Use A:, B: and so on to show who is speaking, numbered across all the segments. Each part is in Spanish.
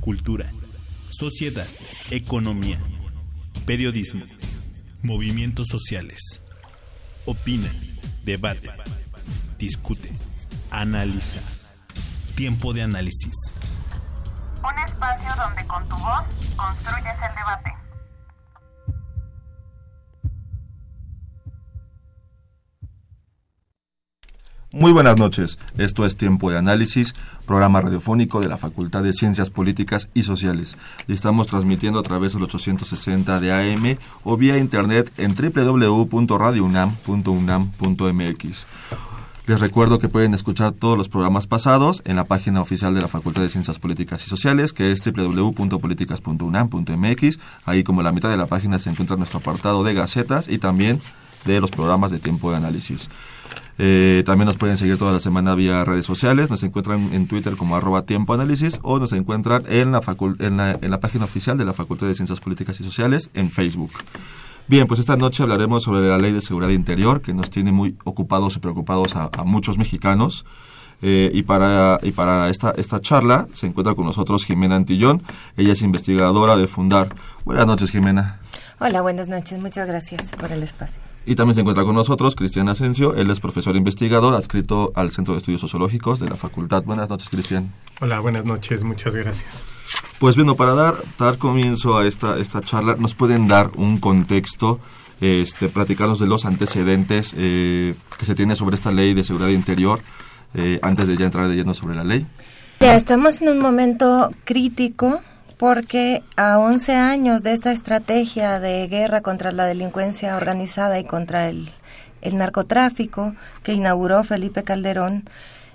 A: Cultura. Sociedad. Economía. Periodismo. Movimientos sociales. Opina. Debate. Discute. Analiza. Tiempo de análisis.
B: Un espacio donde con tu voz construyes el debate.
C: Muy buenas noches, esto es Tiempo de Análisis, programa radiofónico de la Facultad de Ciencias Políticas y Sociales. Estamos transmitiendo a través del 860 de AM o vía internet en www.radiounam.unam.mx. Les recuerdo que pueden escuchar todos los programas pasados en la página oficial de la Facultad de Ciencias Políticas y Sociales, que es www.políticas.unam.mx. Ahí como la mitad de la página se encuentra nuestro apartado de gacetas y también de los programas de tiempo de análisis. Eh, también nos pueden seguir toda la semana vía redes sociales. Nos encuentran en Twitter como arroba tiempo análisis o nos encuentran en la, en la, en la página oficial de la Facultad de Ciencias Políticas y Sociales en Facebook. Bien, pues esta noche hablaremos sobre la Ley de Seguridad Interior, que nos tiene muy ocupados y preocupados a, muchos mexicanos. Eh, y para, y para esta, esta charla se encuentra con nosotros Jimena Antillón. Ella es investigadora de Fundar. Buenas noches, Jimena.
D: Hola, buenas noches. Muchas gracias por el espacio.
C: Y también se encuentra con nosotros Cristian Asensio, él es profesor investigador adscrito al Centro de Estudios Sociológicos de la Facultad. Buenas noches, Cristian.
E: Hola, buenas noches, muchas gracias.
C: Pues bueno, para dar, dar comienzo a esta, esta charla, ¿nos pueden dar un contexto, este, platicarnos de los antecedentes eh, que se tiene sobre esta ley de seguridad interior eh, antes de ya entrar de lleno sobre la ley?
D: Ya estamos en un momento crítico porque a 11 años de esta estrategia de guerra contra la delincuencia organizada y contra el, narcotráfico que inauguró Felipe Calderón,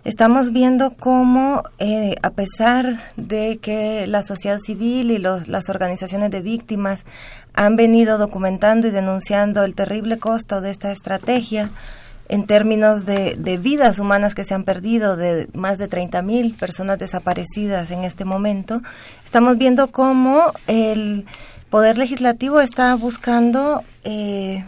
D: estamos viendo cómo, eh, a pesar de que la sociedad civil y las organizaciones de víctimas han venido documentando y denunciando el terrible costo de esta estrategia, en términos de, de, vidas humanas que se han perdido, de más de 30 mil personas desaparecidas en este momento, estamos viendo cómo el Poder Legislativo está buscando eh,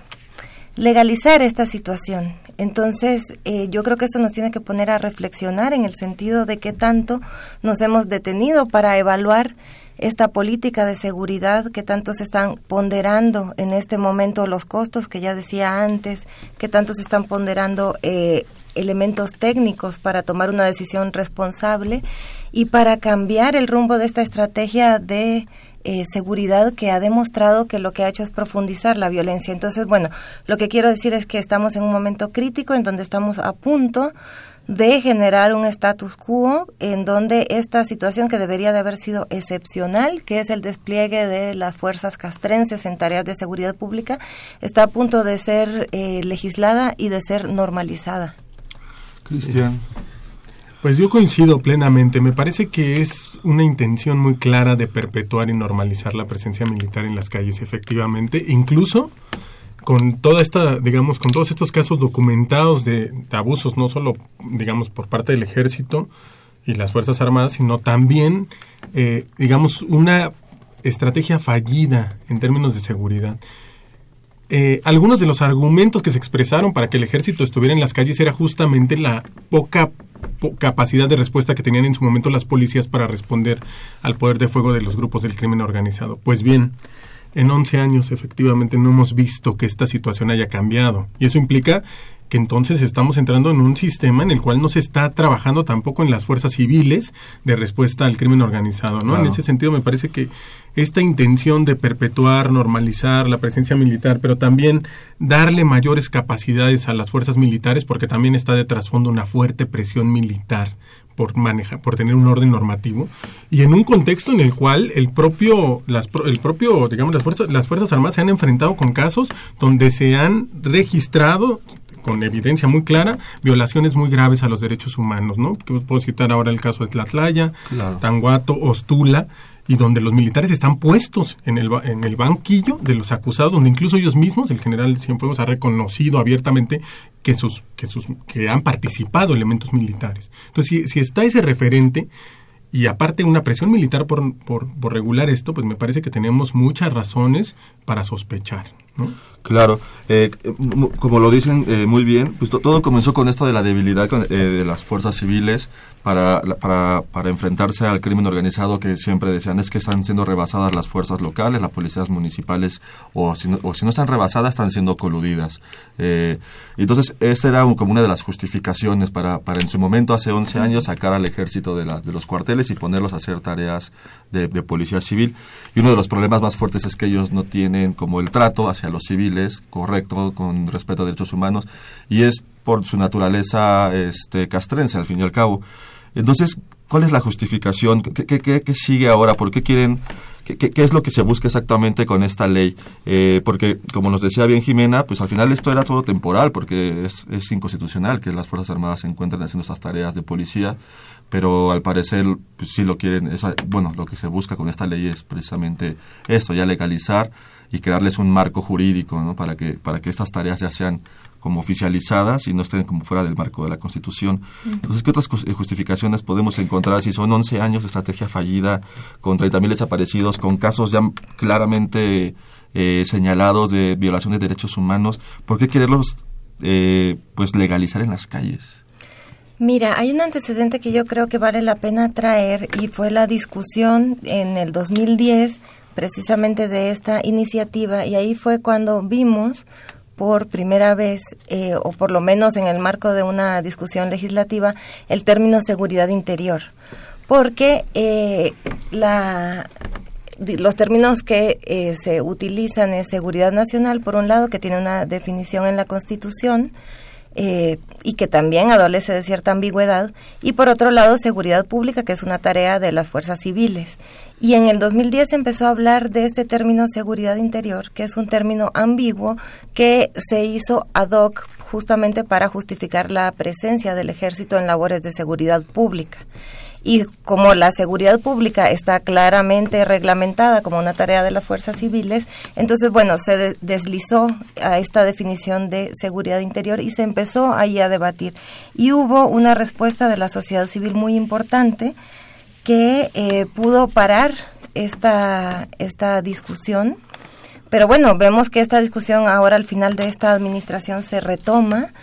D: legalizar esta situación. Entonces, eh, yo creo que esto nos tiene que poner a reflexionar en el sentido de qué tanto nos hemos detenido para evaluar esta política de seguridad que tanto se están ponderando en este momento los costos que ya decía antes, que tanto se están ponderando eh, elementos técnicos para tomar una decisión responsable y para cambiar el rumbo de esta estrategia de eh, seguridad que ha demostrado que lo que ha hecho es profundizar la violencia. Entonces, bueno, lo que quiero decir es que estamos en un momento crítico en donde estamos a punto de generar un status quo en donde esta situación que debería de haber sido excepcional, que es el despliegue de las fuerzas castrenses en tareas de seguridad pública, está a punto de ser eh, legislada y de ser normalizada.
C: Cristian.
E: Pues yo coincido plenamente. Me parece que es una intención muy clara de perpetuar y normalizar la presencia militar en las calles, efectivamente. Incluso con toda esta, digamos, con todos estos casos documentados de, abusos, no solo, digamos, por parte del ejército y las Fuerzas Armadas, sino también, eh, digamos, una estrategia fallida en términos de seguridad. Eh, algunos de los argumentos que se expresaron para que el ejército estuviera en las calles era justamente la poca capacidad de respuesta que tenían en su momento las policías para responder al poder de fuego de los grupos del crimen organizado. Pues bien, en 11 años efectivamente no hemos visto que esta situación haya cambiado. Y eso implica que entonces estamos entrando en un sistema en el cual no se está trabajando tampoco en las fuerzas civiles de respuesta al crimen organizado, ¿no? En ese sentido me parece que esta intención de perpetuar, normalizar la presencia militar, pero también darle mayores capacidades a las fuerzas militares, porque también está de trasfondo una fuerte presión militar por manejar, por tener un orden normativo y en un contexto en el cual el propio, las, el propio, digamos, las fuerzas, las fuerzas armadas se han enfrentado con casos donde se han registrado con evidencia muy clara violaciones muy graves a los derechos humanos, ¿no? Puedo citar ahora el caso de Tlatlaya, Tanguato, Ostula, y donde los militares están puestos en el, en el banquillo de los acusados, donde incluso ellos mismos, el general Cienfuegos ha reconocido abiertamente que sus, que sus, que han participado elementos militares. Entonces, si, si está ese referente, y aparte una presión militar por, por, por, regular esto, pues me parece que tenemos muchas razones para sospechar. ¿no?
C: Claro, eh, como lo dicen eh, muy bien, pues todo comenzó con esto de la debilidad eh, de las fuerzas civiles para, para, para, enfrentarse al crimen organizado que siempre decían es que están siendo rebasadas las fuerzas locales, las policías municipales, o si no, o si no están rebasadas, están siendo coludidas. Eh, entonces, esta era como una de las justificaciones para, para en su momento, hace 11 años, sacar al ejército de, la, de los cuarteles y ponerlos a hacer tareas de, de policía civil. Y uno de los problemas más fuertes es que ellos no tienen como el trato hacia los civiles correcto, con respeto a derechos humanos, y es por su naturaleza este, castrense, al fin y al cabo. Entonces, ¿cuál es la justificación? ¿Qué, qué, qué sigue ahora? ¿Por qué quieren ¿Qué, ¿Qué, es lo que se busca exactamente con esta ley? Eh, porque, como nos decía bien Jimena, pues al final esto era todo temporal, porque es, es, inconstitucional que las Fuerzas Armadas se encuentren haciendo estas tareas de policía, pero al parecer pues, sí lo quieren, esa, bueno, lo que se busca con esta ley es precisamente esto, ya legalizar y crearles un marco jurídico ¿no? para, que, para que estas tareas ya sean como oficializadas y no estén como fuera del marco de la Constitución. Entonces, ¿qué otras justificaciones podemos encontrar si son 11 años de estrategia fallida, con 30.000 desaparecidos, con casos ya claramente eh, señalados de violación de derechos humanos? ¿Por qué quererlos eh, pues legalizar en las calles?
D: Mira, hay un antecedente que yo creo que vale la pena traer y fue la discusión en el 2010 precisamente de esta iniciativa y ahí fue cuando vimos por primera vez, eh, o por lo menos en el marco de una discusión legislativa, el término seguridad interior. Porque eh, la, los términos que eh, se utilizan es seguridad nacional, por un lado, que tiene una definición en la Constitución, eh, y que también adolece de cierta ambigüedad, y por otro lado seguridad pública, que es una tarea de las fuerzas civiles. Y en el 2010 empezó a hablar de este término seguridad interior, que es un término ambiguo que se hizo ad hoc justamente para justificar la presencia del ejército en labores de seguridad pública y como la seguridad pública está claramente reglamentada como una tarea de las fuerzas civiles, entonces, bueno, se deslizó a esta definición de seguridad interior y se empezó ahí a debatir. Y hubo una respuesta de la sociedad civil muy importante que eh, pudo parar esta, esta discusión. Pero bueno, vemos que esta discusión ahora al final de esta administración se retoma.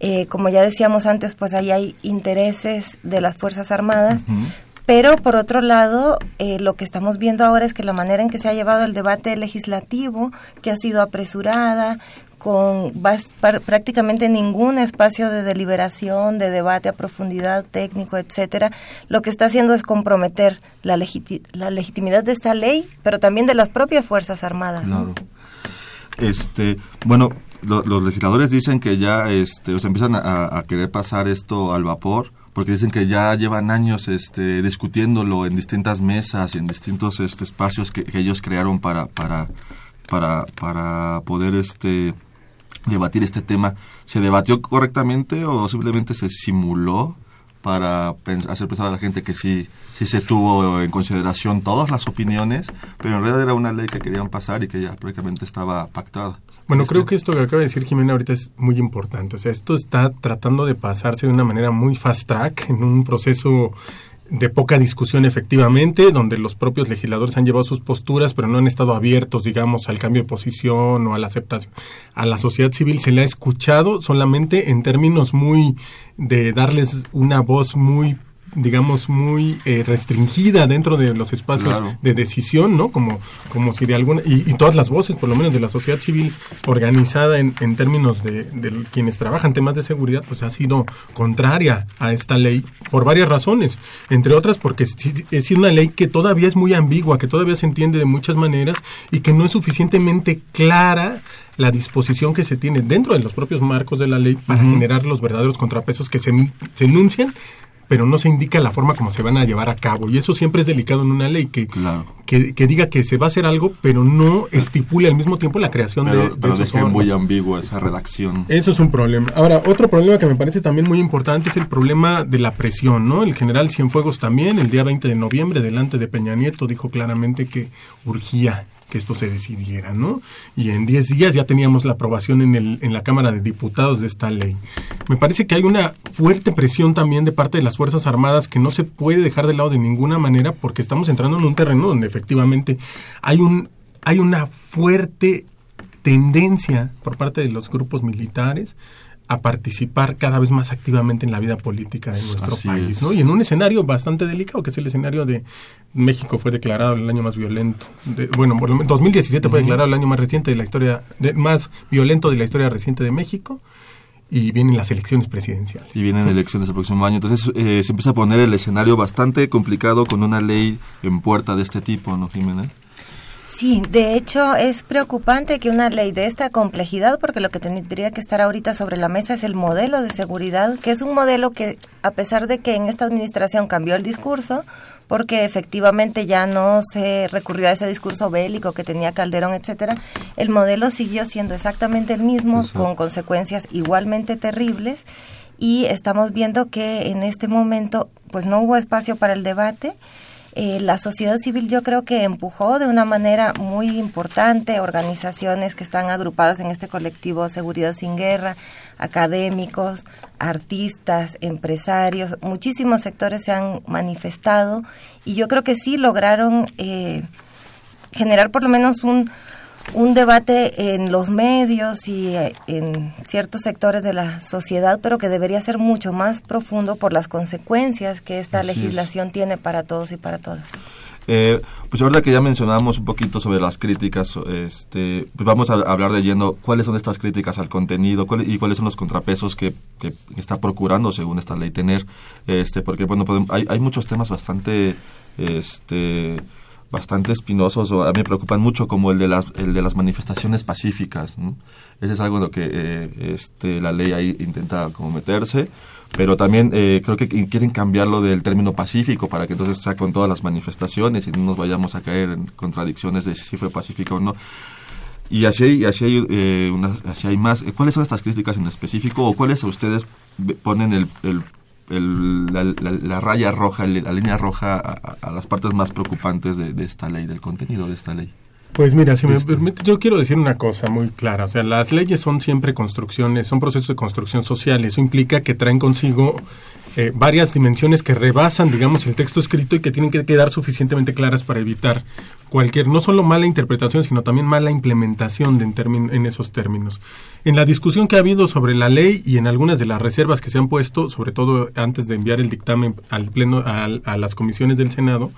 D: Eh, como ya decíamos antes, pues ahí hay intereses de las Fuerzas Armadas, pero por otro lado, eh, lo que estamos viendo ahora es que la manera en que se ha llevado el debate legislativo, que ha sido apresurada, con prácticamente ningún espacio de deliberación, de debate a profundidad técnico, etcétera, lo que está haciendo es comprometer la, la legitimidad de esta ley, pero también de las propias Fuerzas Armadas.
C: Claro. Este, bueno, los legisladores dicen que ya este, o empiezan a, querer pasar esto al vapor porque dicen que ya llevan años este, discutiéndolo en distintas mesas y en distintos este, espacios que, ellos crearon para, para, para, para poder este, debatir este tema. ¿Se debatió correctamente o simplemente se simuló para hacer pensar a la gente que sí, sí se tuvo en consideración todas las opiniones, pero en realidad era una ley que querían pasar y que ya prácticamente estaba pactada?
E: Bueno, creo que esto que acaba de decir Jimena ahorita es muy importante. O sea, esto está tratando de pasarse de una manera muy fast track en un proceso de poca discusión efectivamente, donde los propios legisladores han llevado sus posturas, pero no han estado abiertos, digamos, al cambio de posición o a la aceptación. A la sociedad civil se le ha escuchado solamente en términos muy de darles una voz muy digamos, muy eh, restringida dentro de los espacios de decisión, ¿no? Como, como si de alguna, y, todas las voces, por lo menos de la sociedad civil organizada en, en términos de, de, quienes trabajan temas de seguridad, pues ha sido contraria a esta ley por varias razones, entre otras porque es una ley que todavía es muy ambigua, que todavía se entiende de muchas maneras y que no es suficientemente clara la disposición que se tiene dentro de los propios marcos de la ley para generar los verdaderos contrapesos que se, se enuncian pero no se indica la forma como se van a llevar a cabo. Y eso siempre es delicado en una ley, que, que, diga que se va a hacer algo, pero no estipule al mismo tiempo la creación de, de
C: pero esos muy ambiguo esa redacción.
E: Eso es un problema. Ahora, otro problema que me parece también muy importante es el problema de la presión, ¿no? El general Cienfuegos también, el día 20 de noviembre, delante de Peña Nieto, dijo claramente que urgía esto se decidiera, ¿no? Y en 10 días ya teníamos la aprobación en, el, en la Cámara de Diputados de esta ley. Me parece que hay una fuerte presión también de parte de las Fuerzas Armadas que no se puede dejar de lado de ninguna manera porque estamos entrando en un terreno donde efectivamente hay, un, hay una fuerte tendencia por parte de los grupos militares a participar cada vez más activamente en la vida política de nuestro país, ¿no? Y en un escenario bastante delicado, que es el escenario de México fue declarado el año más violento. De, bueno, 2017 fue declarado el año más reciente de la historia, de, más violento de la historia reciente de México y vienen las elecciones presidenciales.
C: Y vienen elecciones el próximo año. Entonces eh, se empieza a poner el escenario bastante complicado con una ley en puerta de este tipo, ¿no, Jimena?
D: Sí, de hecho es preocupante que una ley de esta complejidad, porque lo que tendría que estar ahorita sobre la mesa es el modelo de seguridad, que es un modelo que a pesar de que en esta administración cambió el discurso, porque efectivamente ya no se recurrió a ese discurso bélico que tenía Calderón, etcétera, el modelo siguió siendo exactamente el mismo, con consecuencias igualmente terribles, y estamos viendo que en este momento pues no hubo espacio para el debate eh, la sociedad civil yo creo que empujó de una manera muy importante organizaciones que están agrupadas en este colectivo Seguridad sin Guerra, académicos, artistas, empresarios, muchísimos sectores se han manifestado y yo creo que sí lograron eh, generar por lo menos un, un debate en los medios y eh, en ciertos sectores de la sociedad, pero que debería ser mucho más profundo por las consecuencias que esta legislación tiene para todos y para todas.
C: Eh, pues ahora que ya mencionamos un poquito sobre las críticas, este, pues vamos a hablar de lleno cuáles son estas críticas al contenido y cuáles son los contrapesos que, que, está procurando, según esta ley, tener, este, porque bueno, hay, hay muchos temas bastante, este, bastante espinosos o a me preocupan mucho como el de las el de las manifestaciones pacíficas ese es algo en lo que eh, este la ley ahí intenta como meterse pero también eh, creo que quieren cambiarlo del término pacífico para que entonces sea con todas las manifestaciones y no nos vayamos a caer en contradicciones de si fue pacífica o no y así hay, así hay, eh, así hay más. ¿Cuáles son estas críticas en específico o cuáles ustedes ponen el la, raya roja, la línea roja a, las partes más preocupantes de, esta ley, del contenido de esta ley.
E: Pues mira, si me este. permite, yo quiero decir una cosa muy clara. O sea, las leyes son siempre construcciones, son procesos de construcción social. Eso implica que traen consigo eh, varias dimensiones que rebasan, digamos, el texto escrito y que tienen que quedar suficientemente claras para evitar cualquier, no solo mala interpretación, sino también mala implementación de en, esos términos. En la discusión que ha habido sobre la ley y en algunas de las reservas que se han puesto, sobre todo antes de enviar el dictamen al pleno, a las comisiones del Senado,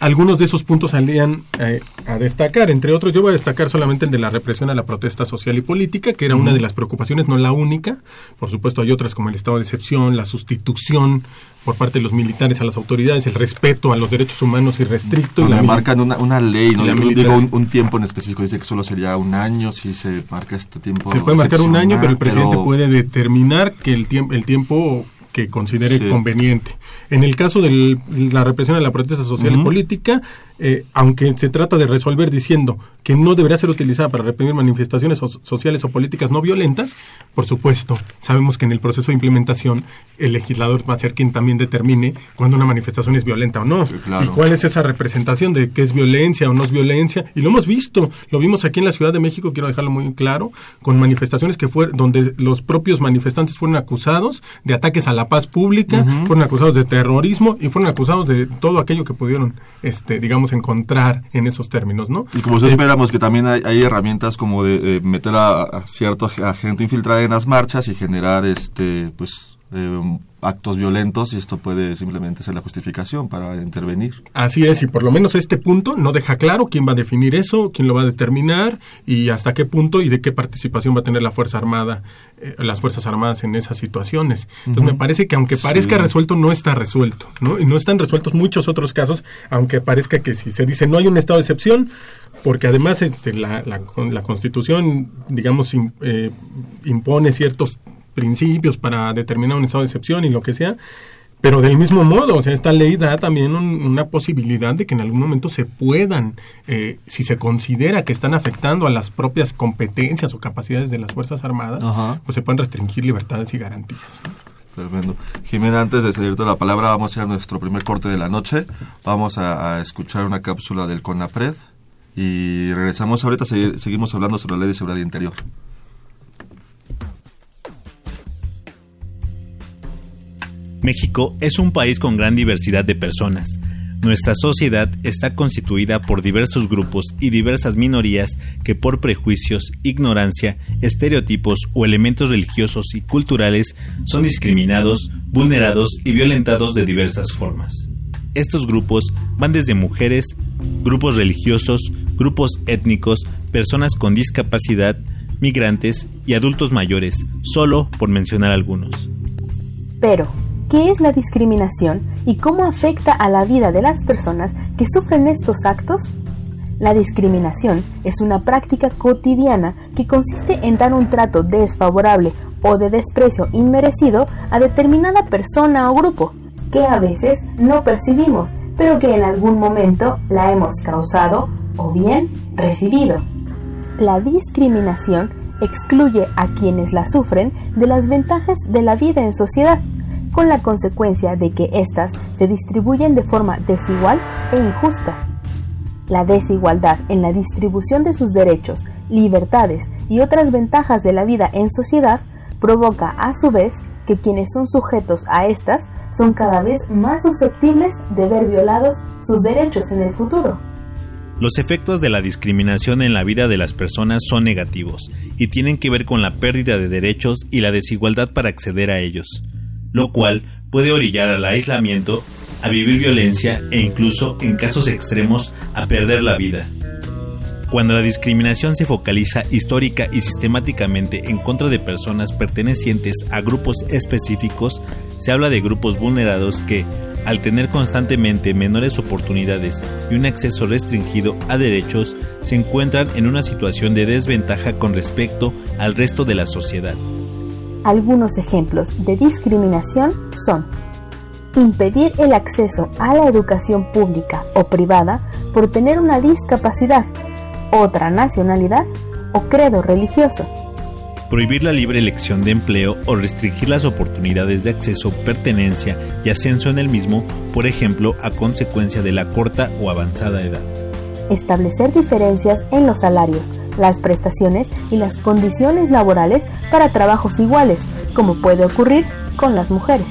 E: algunos de esos puntos salían eh, a destacar. Entre otros, yo voy a destacar solamente el de la represión a la protesta social y política, que era una de las preocupaciones, no la única. Por supuesto, hay otras como el estado de excepción, la sustitución por parte de los militares a las autoridades, el respeto a los derechos humanos irrestricto.
C: y marcan una, una ley, no digo un, tiempo en específico, dice que solo sería un año si se marca este tiempo.
E: Se puede marcar un año, pero el presidente puede determinar que el, tiempo el tiempo que considere conveniente. En el caso de la represión de la protesta social y política, eh, aunque se trata de resolver diciendo que no debería ser utilizada para reprimir manifestaciones sociales o políticas no violentas, por supuesto, sabemos que en el proceso de implementación el legislador va a ser quien también determine cuando una manifestación es violenta o no. Y cuál es esa representación de qué es violencia o no es violencia. Y lo hemos visto, lo vimos aquí en la Ciudad de México, quiero dejarlo muy claro, con manifestaciones que fue donde los propios manifestantes fueron acusados de ataques a la paz pública, fueron acusados de terrorismo y fueron acusados de todo aquello que pudieron, este, digamos, encontrar en esos términos, ¿no?
C: Y como se espera que también hay, herramientas como de, meter a, a cierto agente infiltrada en las marchas y generar este pues eh, actos violentos y esto puede simplemente ser la justificación para intervenir.
E: Así es, y por lo menos este punto no deja claro quién va a definir eso, quién lo va a determinar y hasta qué punto y de qué participación va a tener la Fuerza Armada, eh, las Fuerzas Armadas en esas situaciones. Entonces me parece que aunque parezca resuelto, no está resuelto, ¿no? Y no están resueltos muchos otros casos, aunque parezca que si se dice no hay un estado de excepción, porque además este, la, la, la Constitución, digamos, eh, impone ciertos principios para determinar un estado de excepción y lo que sea, Pero del mismo modo, o sea, esta ley da también una posibilidad de que en algún momento se puedan, eh, si se considera que están afectando a las propias competencias o capacidades de las Fuerzas Armadas, pues se pueden restringir libertades y garantías.
C: Tremendo. Jimena, antes de seguirte la palabra, vamos a hacer nuestro primer corte de la noche. Vamos a, escuchar una cápsula del CONAPRED y regresamos ahorita, seguimos hablando sobre la ley de seguridad interior.
A: México es un país con gran diversidad de personas. Nuestra sociedad está constituida por diversos grupos y diversas minorías que por prejuicios, ignorancia, estereotipos o elementos religiosos y culturales son discriminados, vulnerados y violentados de diversas formas. Estos grupos van desde mujeres, grupos religiosos, grupos étnicos, personas con discapacidad, migrantes y adultos mayores, solo por mencionar algunos.
F: Pero, qué es la discriminación y cómo afecta a la vida de las personas que sufren estos actos? La discriminación es una práctica cotidiana que consiste en dar un trato desfavorable o de desprecio inmerecido a determinada persona o grupo, que a veces no percibimos, pero que en algún momento la hemos causado o bien recibido. La discriminación excluye a quienes la sufren de las ventajas de la vida en sociedad con la consecuencia de que éstas se distribuyen de forma desigual e injusta. La desigualdad en la distribución de sus derechos, libertades y otras ventajas de la vida en sociedad provoca a su vez que quienes son sujetos a estas son cada vez más susceptibles de ver violados sus derechos en el futuro.
A: Los efectos de la discriminación en la vida de las personas son negativos y tienen que ver con la pérdida de derechos y la desigualdad para acceder a ellos lo cual puede orillar al aislamiento, a vivir violencia e incluso, en casos extremos, a perder la vida. Cuando la discriminación se focaliza histórica y sistemáticamente en contra de personas pertenecientes a grupos específicos, se habla de grupos vulnerados que, al tener constantemente menores oportunidades y un acceso restringido a derechos, se encuentran en una situación de desventaja con respecto al resto de la sociedad.
F: Algunos ejemplos de discriminación son impedir el acceso a la educación pública o privada por tener una discapacidad, otra nacionalidad o credo religioso.
A: Prohibir la libre elección de empleo o restringir las oportunidades de acceso, pertenencia y ascenso en el mismo, por ejemplo, a consecuencia de la corta o avanzada edad.
F: Establecer diferencias en los salarios, las prestaciones y las condiciones laborales para trabajos iguales, como puede ocurrir con las mujeres.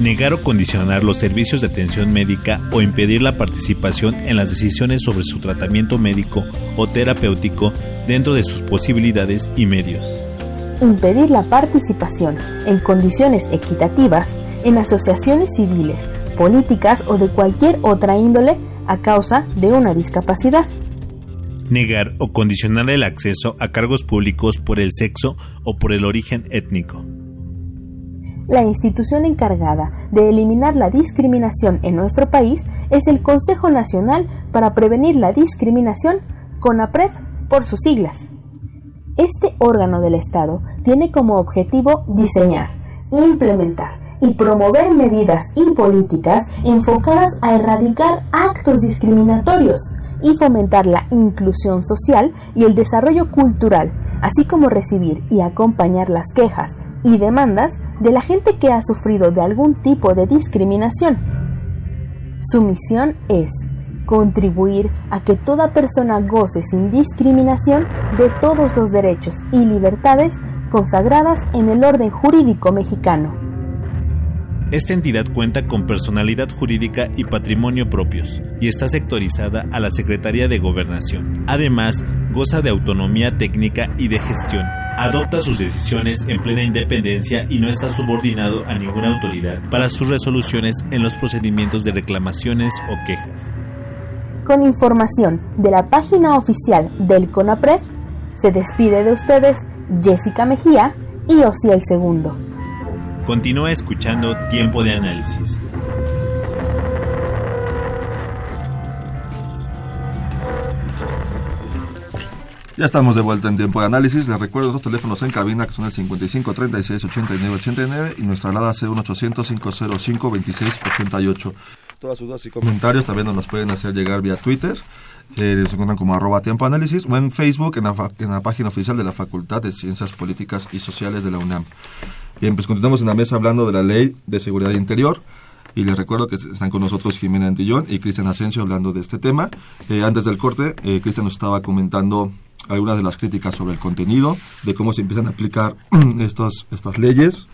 A: Negar o condicionar los servicios de atención médica o impedir la participación en las decisiones sobre su tratamiento médico o terapéutico dentro de sus posibilidades y medios.
F: Impedir la participación en condiciones equitativas en asociaciones civiles, políticas o de cualquier otra índole a causa de una discapacidad
A: negar o condicionar el acceso a cargos públicos por el sexo o por el origen étnico.
F: La institución encargada de eliminar la discriminación en nuestro país es el Consejo Nacional para Prevenir la Discriminación, CONAPRED por sus siglas. Este órgano del Estado tiene como objetivo diseñar, implementar y promover medidas y políticas enfocadas a erradicar actos discriminatorios, y fomentar la inclusión social y el desarrollo cultural, así como recibir y acompañar las quejas y demandas de la gente que ha sufrido de algún tipo de discriminación. Su misión es contribuir a que toda persona goce sin discriminación de todos los derechos y libertades consagradas en el orden jurídico mexicano.
A: Esta entidad cuenta con personalidad jurídica y patrimonio propios y está sectorizada a la Secretaría de Gobernación. Además, goza de autonomía técnica y de gestión. Adopta sus decisiones en plena independencia y no está subordinado a ninguna autoridad para sus resoluciones en los procedimientos de reclamaciones o quejas.
F: Con información de la página oficial del CONAPRED, se despide de ustedes Jessica Mejía y Osiel Segundo.
A: Continúa escuchando Tiempo de Análisis.
C: Ya estamos de vuelta en tiempo de análisis. Les recuerdo los teléfonos en cabina que son el 55 36 89 89 y nuestra alada c 800 505 26 88. Todas sus dudas y comentarios también nos pueden hacer llegar vía Twitter. Eh, se encuentran como arroba tiempo análisis o en Facebook en la, en la página oficial de la Facultad de Ciencias Políticas y Sociales de la UNAM. Bien, pues continuamos en la mesa hablando de la Ley de Seguridad Interior. Y les recuerdo que están con nosotros Jimena Antillón y Cristian Asensio hablando de este tema. Eh, antes del corte, eh, Cristian nos estaba comentando algunas de las críticas sobre el contenido, de cómo se empiezan a aplicar estos, estas leyes.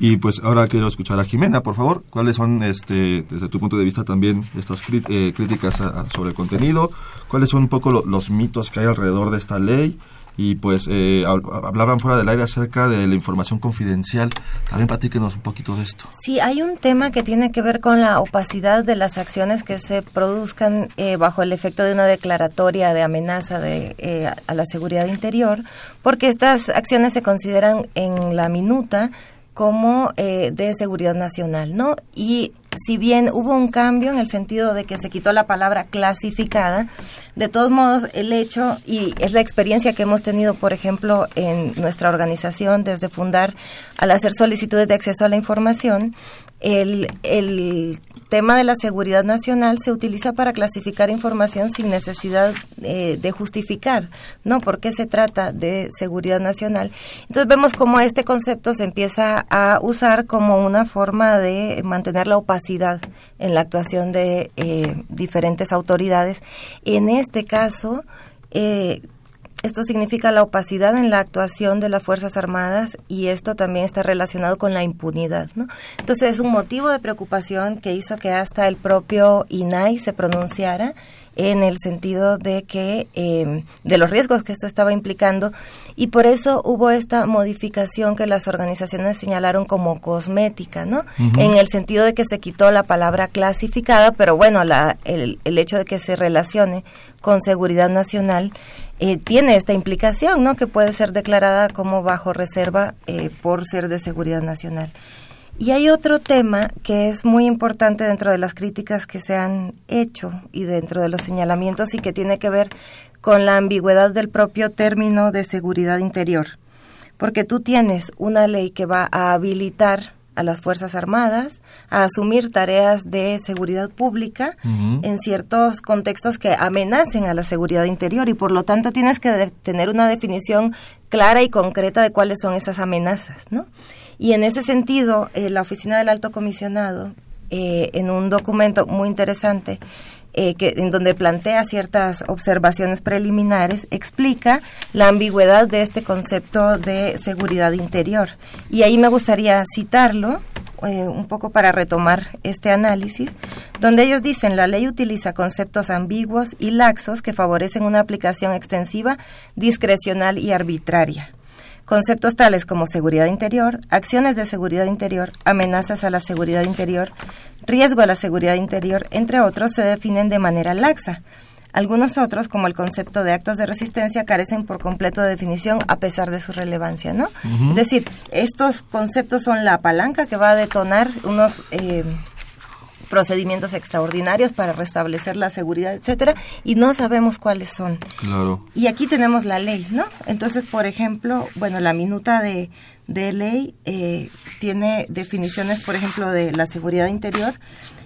C: Y pues ahora quiero escuchar a Jimena, por favor. ¿Cuáles son, este, desde tu punto de vista también, estas eh, críticas sobre el contenido? ¿Cuáles son un poco los mitos que hay alrededor de esta ley? Y pues eh, hablaban fuera del aire acerca de la información confidencial. También platíquenos un poquito de esto.
D: Sí, hay un tema que tiene que ver con la opacidad de las acciones que se produzcan eh, bajo el efecto de una declaratoria de amenaza de, eh, a la seguridad interior, porque estas acciones se consideran en la minuta como eh, de seguridad nacional, ¿no? Y si bien hubo un cambio en el sentido de que se quitó la palabra clasificada, de todos modos el hecho, y es la experiencia que hemos tenido, por ejemplo, en nuestra organización desde fundar al hacer solicitudes de acceso a la información, el, el tema de la seguridad nacional se utiliza para clasificar información sin necesidad eh, de justificar, ¿no? ¿Por qué se trata de seguridad nacional? Entonces vemos cómo este concepto se empieza a usar como una forma de mantener la opacidad en la actuación de eh, diferentes autoridades. En este caso, eh, esto significa la opacidad en la actuación de las Fuerzas Armadas y esto también está relacionado con la impunidad. ¿no? Entonces es un motivo de preocupación que hizo que hasta el propio INAI se pronunciara en el sentido de que eh, de los riesgos que esto estaba implicando y por eso hubo esta modificación que las organizaciones señalaron como cosmética, ¿no? En el sentido de que se quitó la palabra clasificada, pero bueno, la, el, el hecho de que se relacione con seguridad nacional eh, tiene esta implicación, ¿no? Que puede ser declarada como bajo reserva eh, por ser de seguridad nacional. Y hay otro tema que es muy importante dentro de las críticas que se han hecho y dentro de los señalamientos y que tiene que ver con la ambigüedad del propio término de seguridad interior. Porque tú tienes una ley que va a habilitar a las Fuerzas Armadas a asumir tareas de seguridad pública en ciertos contextos que amenacen a la seguridad interior y por lo tanto tienes que tener una definición clara y concreta de cuáles son esas amenazas, ¿no? Y en ese sentido, eh, la Oficina del Alto Comisionado, eh, en un documento muy interesante, eh, que, en donde plantea ciertas observaciones preliminares, explica la ambigüedad de este concepto de seguridad interior. Y ahí me gustaría citarlo eh, un poco para retomar este análisis, donde ellos dicen la ley utiliza conceptos ambiguos y laxos que favorecen una aplicación extensiva, discrecional y arbitraria. Conceptos tales como seguridad interior, acciones de seguridad interior, amenazas a la seguridad interior, riesgo a la seguridad interior, entre otros, se definen de manera laxa. Algunos otros, como el concepto de actos de resistencia, carecen por completo de definición a pesar de su relevancia, ¿no? Es decir, estos conceptos son la palanca que va a detonar unos eh, procedimientos extraordinarios para restablecer la seguridad, etcétera, y no sabemos cuáles son.
C: Claro.
D: Y aquí tenemos la ley, ¿no? Entonces, por ejemplo, bueno, la minuta de, de ley eh, tiene definiciones, por ejemplo, de la seguridad interior.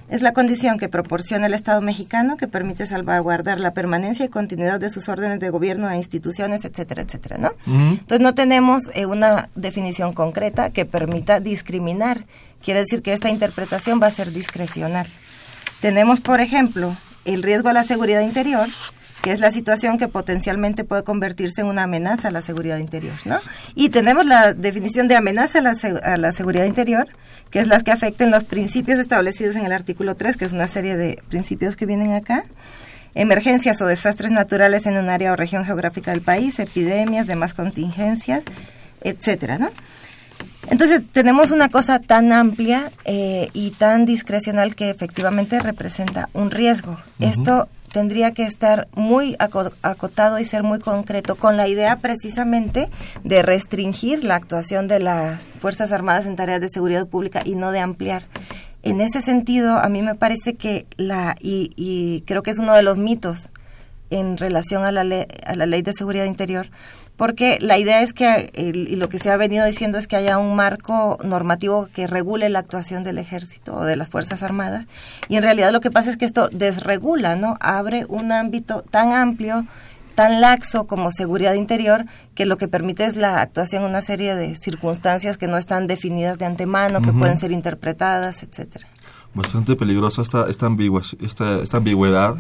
D: Es la condición que proporciona el Estado mexicano que permite salvaguardar la permanencia y continuidad de sus órdenes de gobierno e instituciones, etcétera, etcétera, ¿no? Entonces no tenemos eh, una definición concreta que permita discriminar Quiere decir que esta interpretación va a ser discrecional. Tenemos, por ejemplo, el riesgo a la seguridad interior, que es la situación que potencialmente puede convertirse en una amenaza a la seguridad interior, ¿no? Y tenemos la definición de amenaza a la, a la seguridad interior, que es las que afecten los principios establecidos en el artículo 3, que es una serie de principios que vienen acá. Emergencias o desastres naturales en un área o región geográfica del país, epidemias, demás contingencias, etcétera, ¿no? Entonces tenemos una cosa tan amplia eh, y tan discrecional que efectivamente representa un riesgo. Esto tendría que estar muy acotado y ser muy concreto con la idea precisamente de restringir la actuación de las Fuerzas Armadas en tareas de seguridad pública y no de ampliar. En ese sentido, a mí me parece que la, y, y creo que es uno de los mitos en relación a la, a la ley de seguridad interior, porque la idea es que, y lo que se ha venido diciendo es que haya un marco normativo que regule la actuación del ejército o de las Fuerzas Armadas, y en realidad lo que pasa es que esto desregula, ¿no? Abre un ámbito tan amplio, tan laxo como seguridad interior, que lo que permite es la actuación en una serie de circunstancias que no están definidas de antemano, que pueden ser interpretadas, etcétera.
C: Bastante peligrosa esta, esta, esta, esta ambigüedad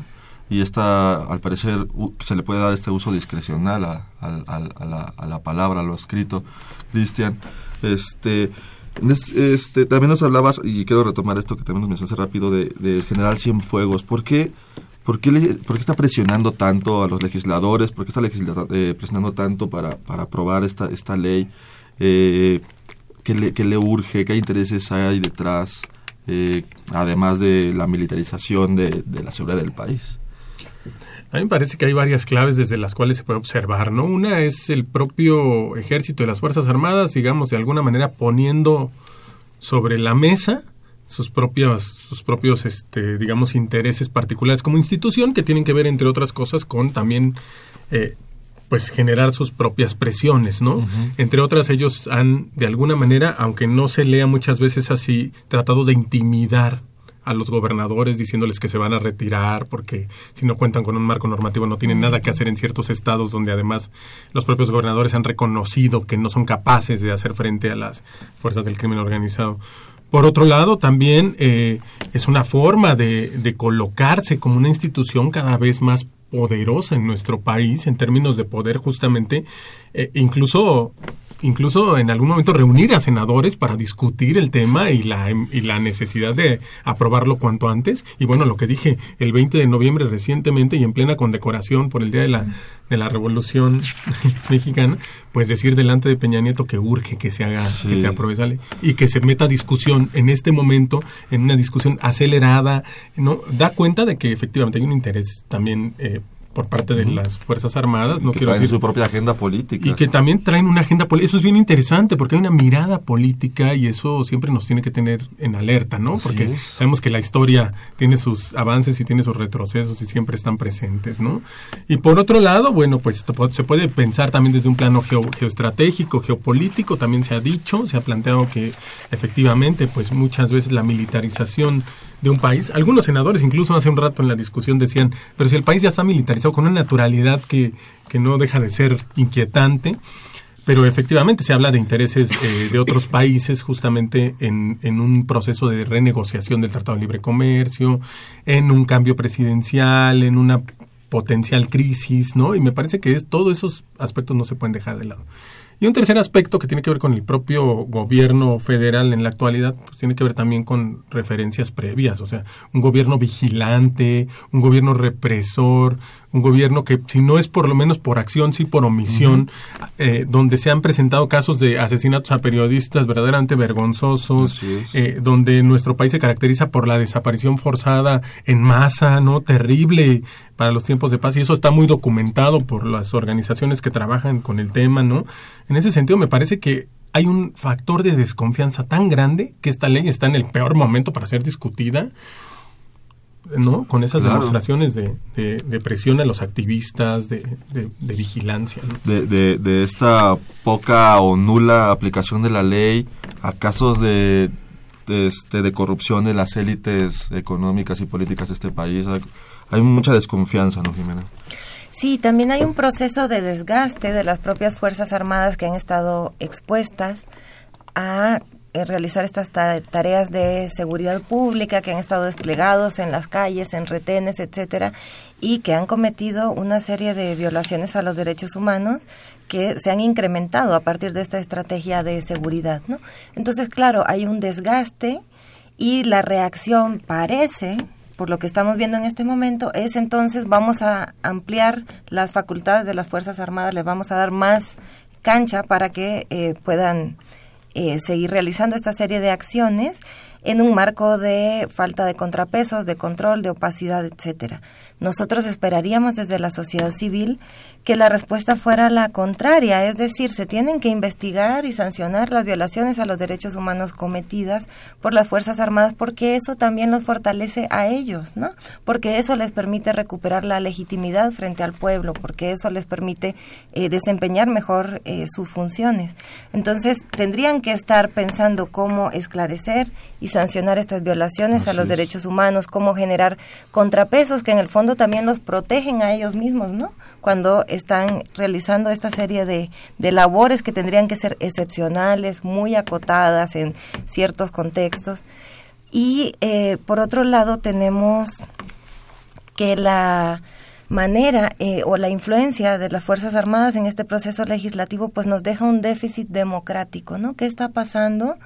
C: y esta, al parecer, se le puede dar este uso discrecional a, la, a la, palabra, a lo escrito. Cristian, este, este, también nos hablabas, y quiero retomar esto que también nos mencionaste rápido, de, de general Cienfuegos. ¿Por qué, por, qué por qué está presionando tanto a los legisladores? ¿Por qué está eh, presionando tanto para, para aprobar esta, esta ley? Eh, ¿qué, le, ¿Qué le urge? ¿Qué intereses hay detrás? Eh, además de la militarización de la seguridad del país.
E: A mí me parece que hay varias claves desde las cuales se puede observar, ¿no? Una es el propio ejército y las Fuerzas Armadas, digamos, de alguna manera poniendo sobre la mesa sus propios, sus propios, este, digamos, intereses particulares como institución que tienen que ver, entre otras cosas, con también, eh, pues, generar sus propias presiones, ¿no? Entre otras, ellos han, de alguna manera, aunque no se lea muchas veces así, tratado de intimidar a los gobernadores diciéndoles que se van a retirar porque si no cuentan con un marco normativo no tienen nada que hacer en ciertos estados donde además los propios gobernadores han reconocido que no son capaces de hacer frente a las fuerzas del crimen organizado. Por otro lado, también eh, es una forma de, colocarse como una institución cada vez más poderosa en nuestro país en términos de poder justamente, eh, incluso incluso en algún momento reunir a senadores para discutir el tema y la, y la necesidad de aprobarlo cuanto antes. Y bueno, lo que dije el 20 de noviembre recientemente y en plena condecoración por el Día de la, de la Revolución Mexicana, pues decir delante de Peña Nieto que urge que se haga, que se apruebe y que se meta discusión en este momento, en una discusión acelerada, ¿no? Da cuenta de que efectivamente hay un interés también eh, por parte de las Fuerzas Armadas. No
C: que quiero traen su propia agenda política.
E: Y que también traen una agenda política. Eso es bien interesante porque hay una mirada política y eso siempre nos tiene que tener en alerta, ¿no? porque sabemos que la historia tiene sus avances y tiene sus retrocesos y siempre están presentes, ¿no? Y por otro lado, bueno, pues se puede pensar también desde un plano geoestratégico, geopolítico, también se ha dicho, se ha planteado que efectivamente, pues muchas veces la militarización de un país. Algunos senadores, incluso hace un rato en la discusión, decían, pero si el país ya está militarizado con una naturalidad que, que no deja de ser inquietante, pero efectivamente se habla de intereses eh, de otros países justamente en, en, un proceso de renegociación del Tratado de Libre Comercio, en un cambio presidencial, en una potencial crisis, ¿no? Y me parece que es, todos esos aspectos no se pueden dejar de lado. Y un tercer aspecto que tiene que ver con el propio gobierno federal en la actualidad, pues tiene que ver también con referencias previas, o sea, un gobierno vigilante, un gobierno represor, un gobierno que si no es por lo menos por acción, sí por omisión, eh, donde se han presentado casos de asesinatos a periodistas verdaderamente vergonzosos, eh, donde nuestro país se caracteriza por la desaparición forzada en masa, ¿no? Terrible para los tiempos de paz y eso está muy documentado por las organizaciones que trabajan con el tema, ¿no? En ese sentido me parece que hay un factor de desconfianza tan grande que esta ley está en el peor momento para ser discutida ¿no? Con esas demostraciones de, de, presión a los activistas, de, de vigilancia.
C: De, de, esta poca o nula aplicación de la ley a casos de, este, de corrupción de las élites económicas y políticas de este país. Hay mucha desconfianza, ¿no, Jimena?
D: Sí, también hay un proceso de desgaste de las propias Fuerzas Armadas que han estado expuestas a realizar estas tareas de seguridad pública que han estado desplegados en las calles, en retenes, etcétera, y que han cometido una serie de violaciones a los derechos humanos que se han incrementado a partir de esta estrategia de seguridad, ¿no? Entonces, claro, hay un desgaste y la reacción parece por lo que estamos viendo en este momento, es entonces vamos a ampliar las facultades de las Fuerzas Armadas, les vamos a dar más cancha para que eh, puedan eh, seguir realizando esta serie de acciones en un marco de falta de contrapesos, de control, de opacidad, etcétera. Nosotros esperaríamos desde la sociedad civil que la respuesta fuera la contraria, es decir, se tienen que investigar y sancionar las violaciones a los derechos humanos cometidas por las Fuerzas Armadas porque eso también los fortalece a ellos, ¿no? Porque eso les permite recuperar la legitimidad frente al pueblo, porque eso les permite eh, desempeñar mejor eh, sus funciones. Entonces, tendrían que estar pensando cómo esclarecer y sancionar estas violaciones a los derechos humanos, cómo generar contrapesos que en el fondo también los protegen a ellos mismos, ¿no? Cuando están realizando esta serie de, de labores que tendrían que ser excepcionales, muy acotadas en ciertos contextos. Y eh, por otro lado tenemos que la manera eh, o la influencia de las Fuerzas Armadas en este proceso legislativo pues nos deja un déficit democrático, ¿no? ¿Qué está pasando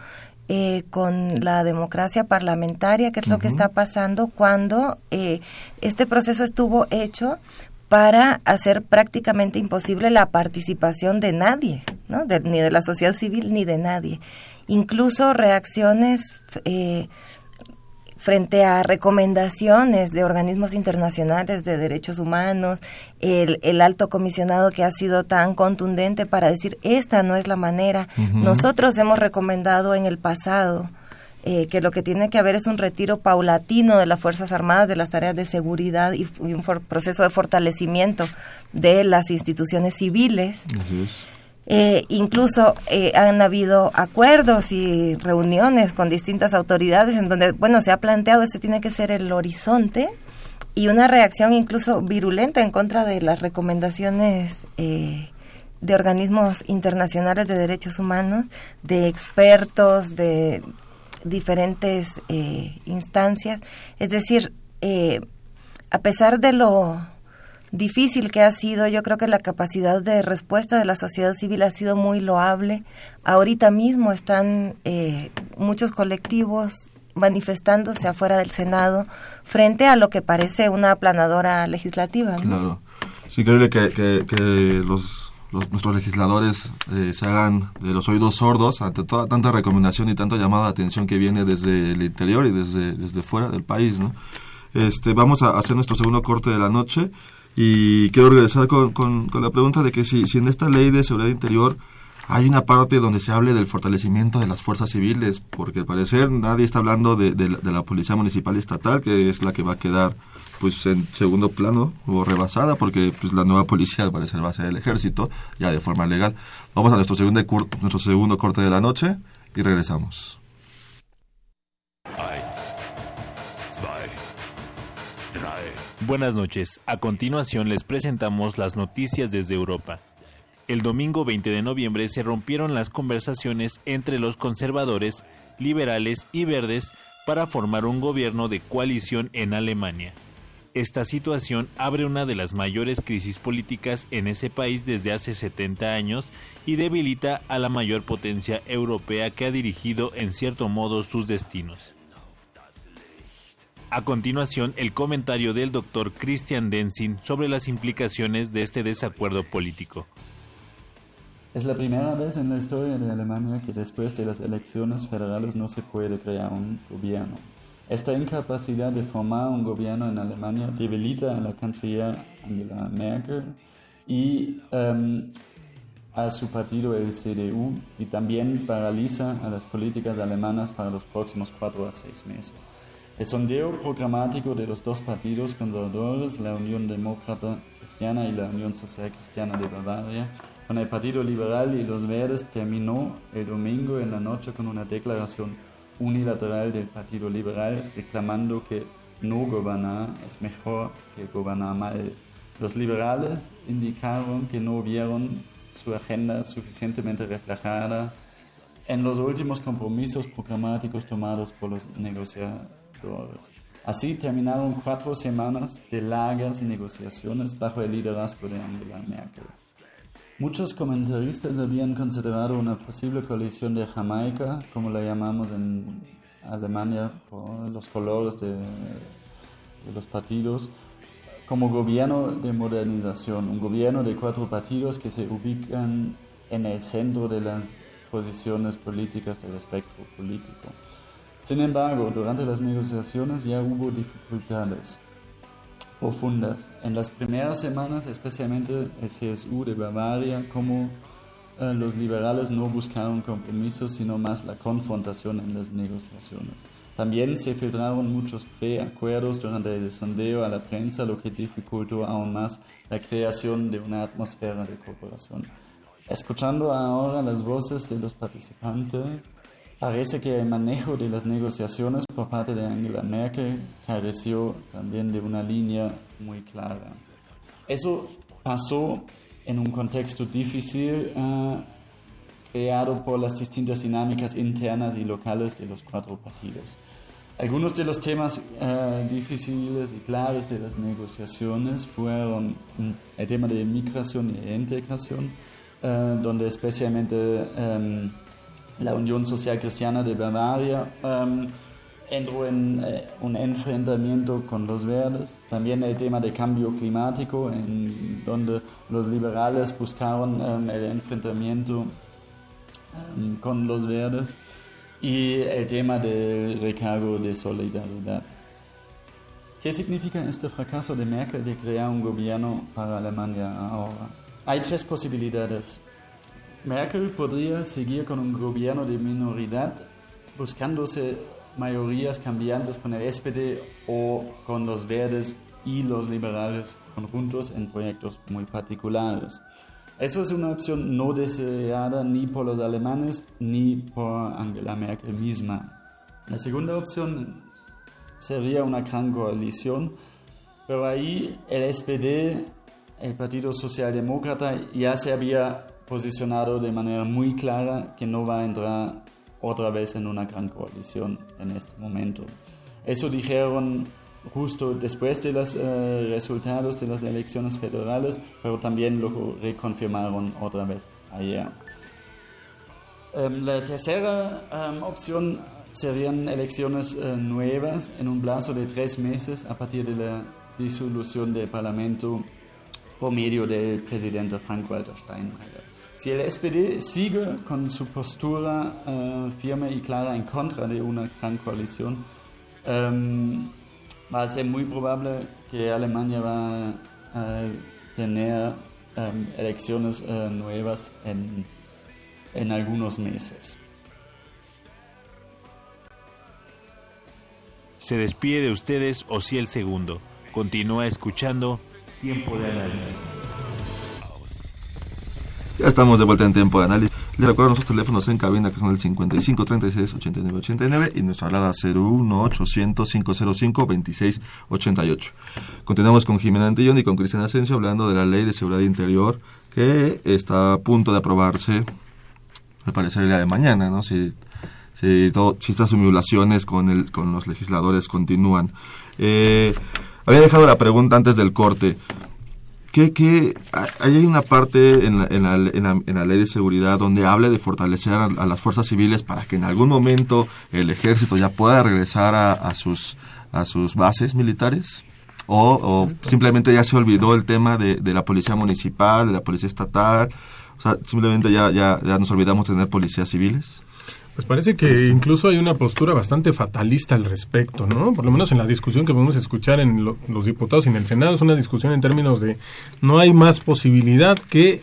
D: eh, con la democracia parlamentaria? ¿Qué es lo que está pasando cuando este proceso estuvo hecho para hacer prácticamente imposible la participación de nadie, ¿no? ni de la sociedad civil ni de nadie. Incluso reacciones eh, frente a recomendaciones de organismos internacionales de derechos humanos, el, el, alto comisionado que ha sido tan contundente para decir esta no es la manera. Nosotros hemos recomendado en el pasado eh, que lo que tiene que haber es un retiro paulatino de las Fuerzas Armadas de las tareas de seguridad y, un proceso de fortalecimiento de las instituciones civiles. Eh, incluso eh, han habido acuerdos y reuniones con distintas autoridades en donde, bueno, se ha planteado este tiene que ser el horizonte y una reacción incluso virulenta en contra de las recomendaciones de organismos internacionales de derechos humanos, de expertos, de diferentes eh, instancias. Es decir, eh, a pesar de lo difícil que ha sido, yo creo que la capacidad de respuesta de la sociedad civil ha sido muy loable. Ahorita mismo están eh, muchos colectivos manifestándose afuera del Senado frente a lo que parece una aplanadora legislativa.
C: Claro. Es increíble que, que los nuestros legisladores eh, se hagan de los oídos sordos ante toda tanta recomendación y tanta llamada de atención que viene desde el interior y desde, desde fuera del país. ¿no? Este, vamos a hacer nuestro segundo corte de la noche y quiero regresar con, con, la pregunta de que si, en esta ley de seguridad interior hay una parte donde se hable del fortalecimiento de las fuerzas civiles, porque al parecer nadie está hablando de, de, la policía municipal y estatal, que es la que va a quedar pues en segundo plano o rebasada, porque pues la nueva policía al parecer va a ser el ejército, ya de forma legal. Vamos a nuestro segundo, nuestro segundo corte de la noche y regresamos.
A: Buenas noches. A continuación les presentamos las noticias desde Europa. El domingo 20 de noviembre se rompieron las conversaciones entre los conservadores, liberales y verdes para formar un gobierno de coalición en Alemania. Esta situación abre una de las mayores crisis políticas en ese país desde hace 70 años y debilita a la mayor potencia europea que ha dirigido en cierto modo sus destinos. A continuación, el comentario del doctor Christian Denzin sobre las implicaciones de este desacuerdo político.
G: Es la primera vez en la historia de Alemania que después de las elecciones federales no se puede crear un gobierno. Esta incapacidad de formar un gobierno en Alemania debilita a la canciller Angela Merkel y um, a su partido el CDU y también paraliza a las políticas alemanas para los próximos cuatro a seis meses. El sondeo programático de los dos partidos conservadores, la Unión Demócrata Cristiana y la Unión Social Cristiana de Bavaria, con el Partido Liberal y los Verdes terminó el domingo en la noche con una declaración unilateral del Partido Liberal reclamando que no gobernar es mejor que gobernar mal. Los liberales indicaron que no vieron su agenda suficientemente reflejada en los últimos compromisos programáticos tomados por los negociadores. Así terminaron cuatro semanas de largas negociaciones bajo el liderazgo de Angela Merkel. Muchos comentaristas habían considerado una posible coalición de Jamaica, como la llamamos en Alemania por los colores de, los partidos, como gobierno de modernización, un gobierno de cuatro partidos que se ubican en el centro de las posiciones políticas del espectro político. Sin embargo, durante las negociaciones ya hubo dificultades profundas. En las primeras semanas, especialmente el CSU de Bavaria, como eh, los liberales no buscaron compromisos, sino más la confrontación en las negociaciones. También se filtraron muchos preacuerdos durante el sondeo a la prensa, lo que dificultó aún más la creación de una atmósfera de cooperación. Escuchando ahora las voces de los participantes, parece que el manejo de las negociaciones por parte de Angela Merkel careció también de una línea muy clara. Eso pasó en un contexto difícil uh, creado por las distintas dinámicas internas y locales de los cuatro partidos. Algunos de los temas uh, difíciles y claves de las negociaciones fueron mm, el tema de migración e integración, uh, donde especialmente um, la Unión Social Cristiana de Bavaria um, entró en eh, un enfrentamiento con los verdes. También el tema de cambio climático, en donde los liberales buscaron um, el enfrentamiento um, con los verdes. Y el tema del recargo de solidaridad. ¿Qué significa este fracaso de Merkel de crear un gobierno para Alemania ahora? Hay tres posibilidades. Merkel podría seguir con un gobierno de minoridad, buscándose mayorías cambiantes con el SPD o con los verdes y los liberales conjuntos en proyectos muy particulares. Eso es una opción no deseada ni por los alemanes ni por Angela Merkel misma. La segunda opción sería una gran coalición, pero ahí el SPD, el Partido Socialdemócrata, ya se había posicionado de manera muy clara que no va a entrar otra vez en una gran coalición en este momento. Eso dijeron justo después de los eh, resultados de las elecciones federales, pero también lo reconfirmaron otra vez ayer. Um, la tercera um, opción serían elecciones uh, nuevas en un plazo de tres meses a partir de la disolución del Parlamento por medio del presidente Frank-Walter Steinmeier. Si el SPD sigue con su postura uh, firme y clara en contra de una gran coalición, um, va a ser muy probable que Alemania va a tener um, elecciones uh, nuevas en, en algunos meses.
A: Se despide de ustedes Ociel Segundo. Continúa escuchando Tiempo de Análisis.
C: Ya estamos de vuelta en tiempo de análisis. Les recuerdo nuestros teléfonos en cabina que son el 55 36 89 89 y nuestra alada 01 800 505 26 88. Continuamos con Jimena Antillón y con Cristian Asensio hablando de la Ley de Seguridad Interior que está a punto de aprobarse, al parecer, el día de mañana, ¿no? Si, si, todo, estas simulaciones con, el, con los legisladores continúan. Eh, había dejado la pregunta antes del corte que, que hay una parte en la, en, la, en, la, ley de seguridad donde habla de fortalecer a, a, las fuerzas civiles para que en algún momento el ejército ya pueda regresar a, a sus, a sus bases militares. O, o, simplemente ya se olvidó el tema de, de, la policía municipal, de la policía estatal. O sea, simplemente ya, ya, ya nos olvidamos de tener policías civiles.
E: Pues parece que incluso hay una postura bastante fatalista al respecto, ¿no? Por lo menos en la discusión que podemos escuchar en lo, los diputados y en el Senado es una discusión en términos de no hay más posibilidad que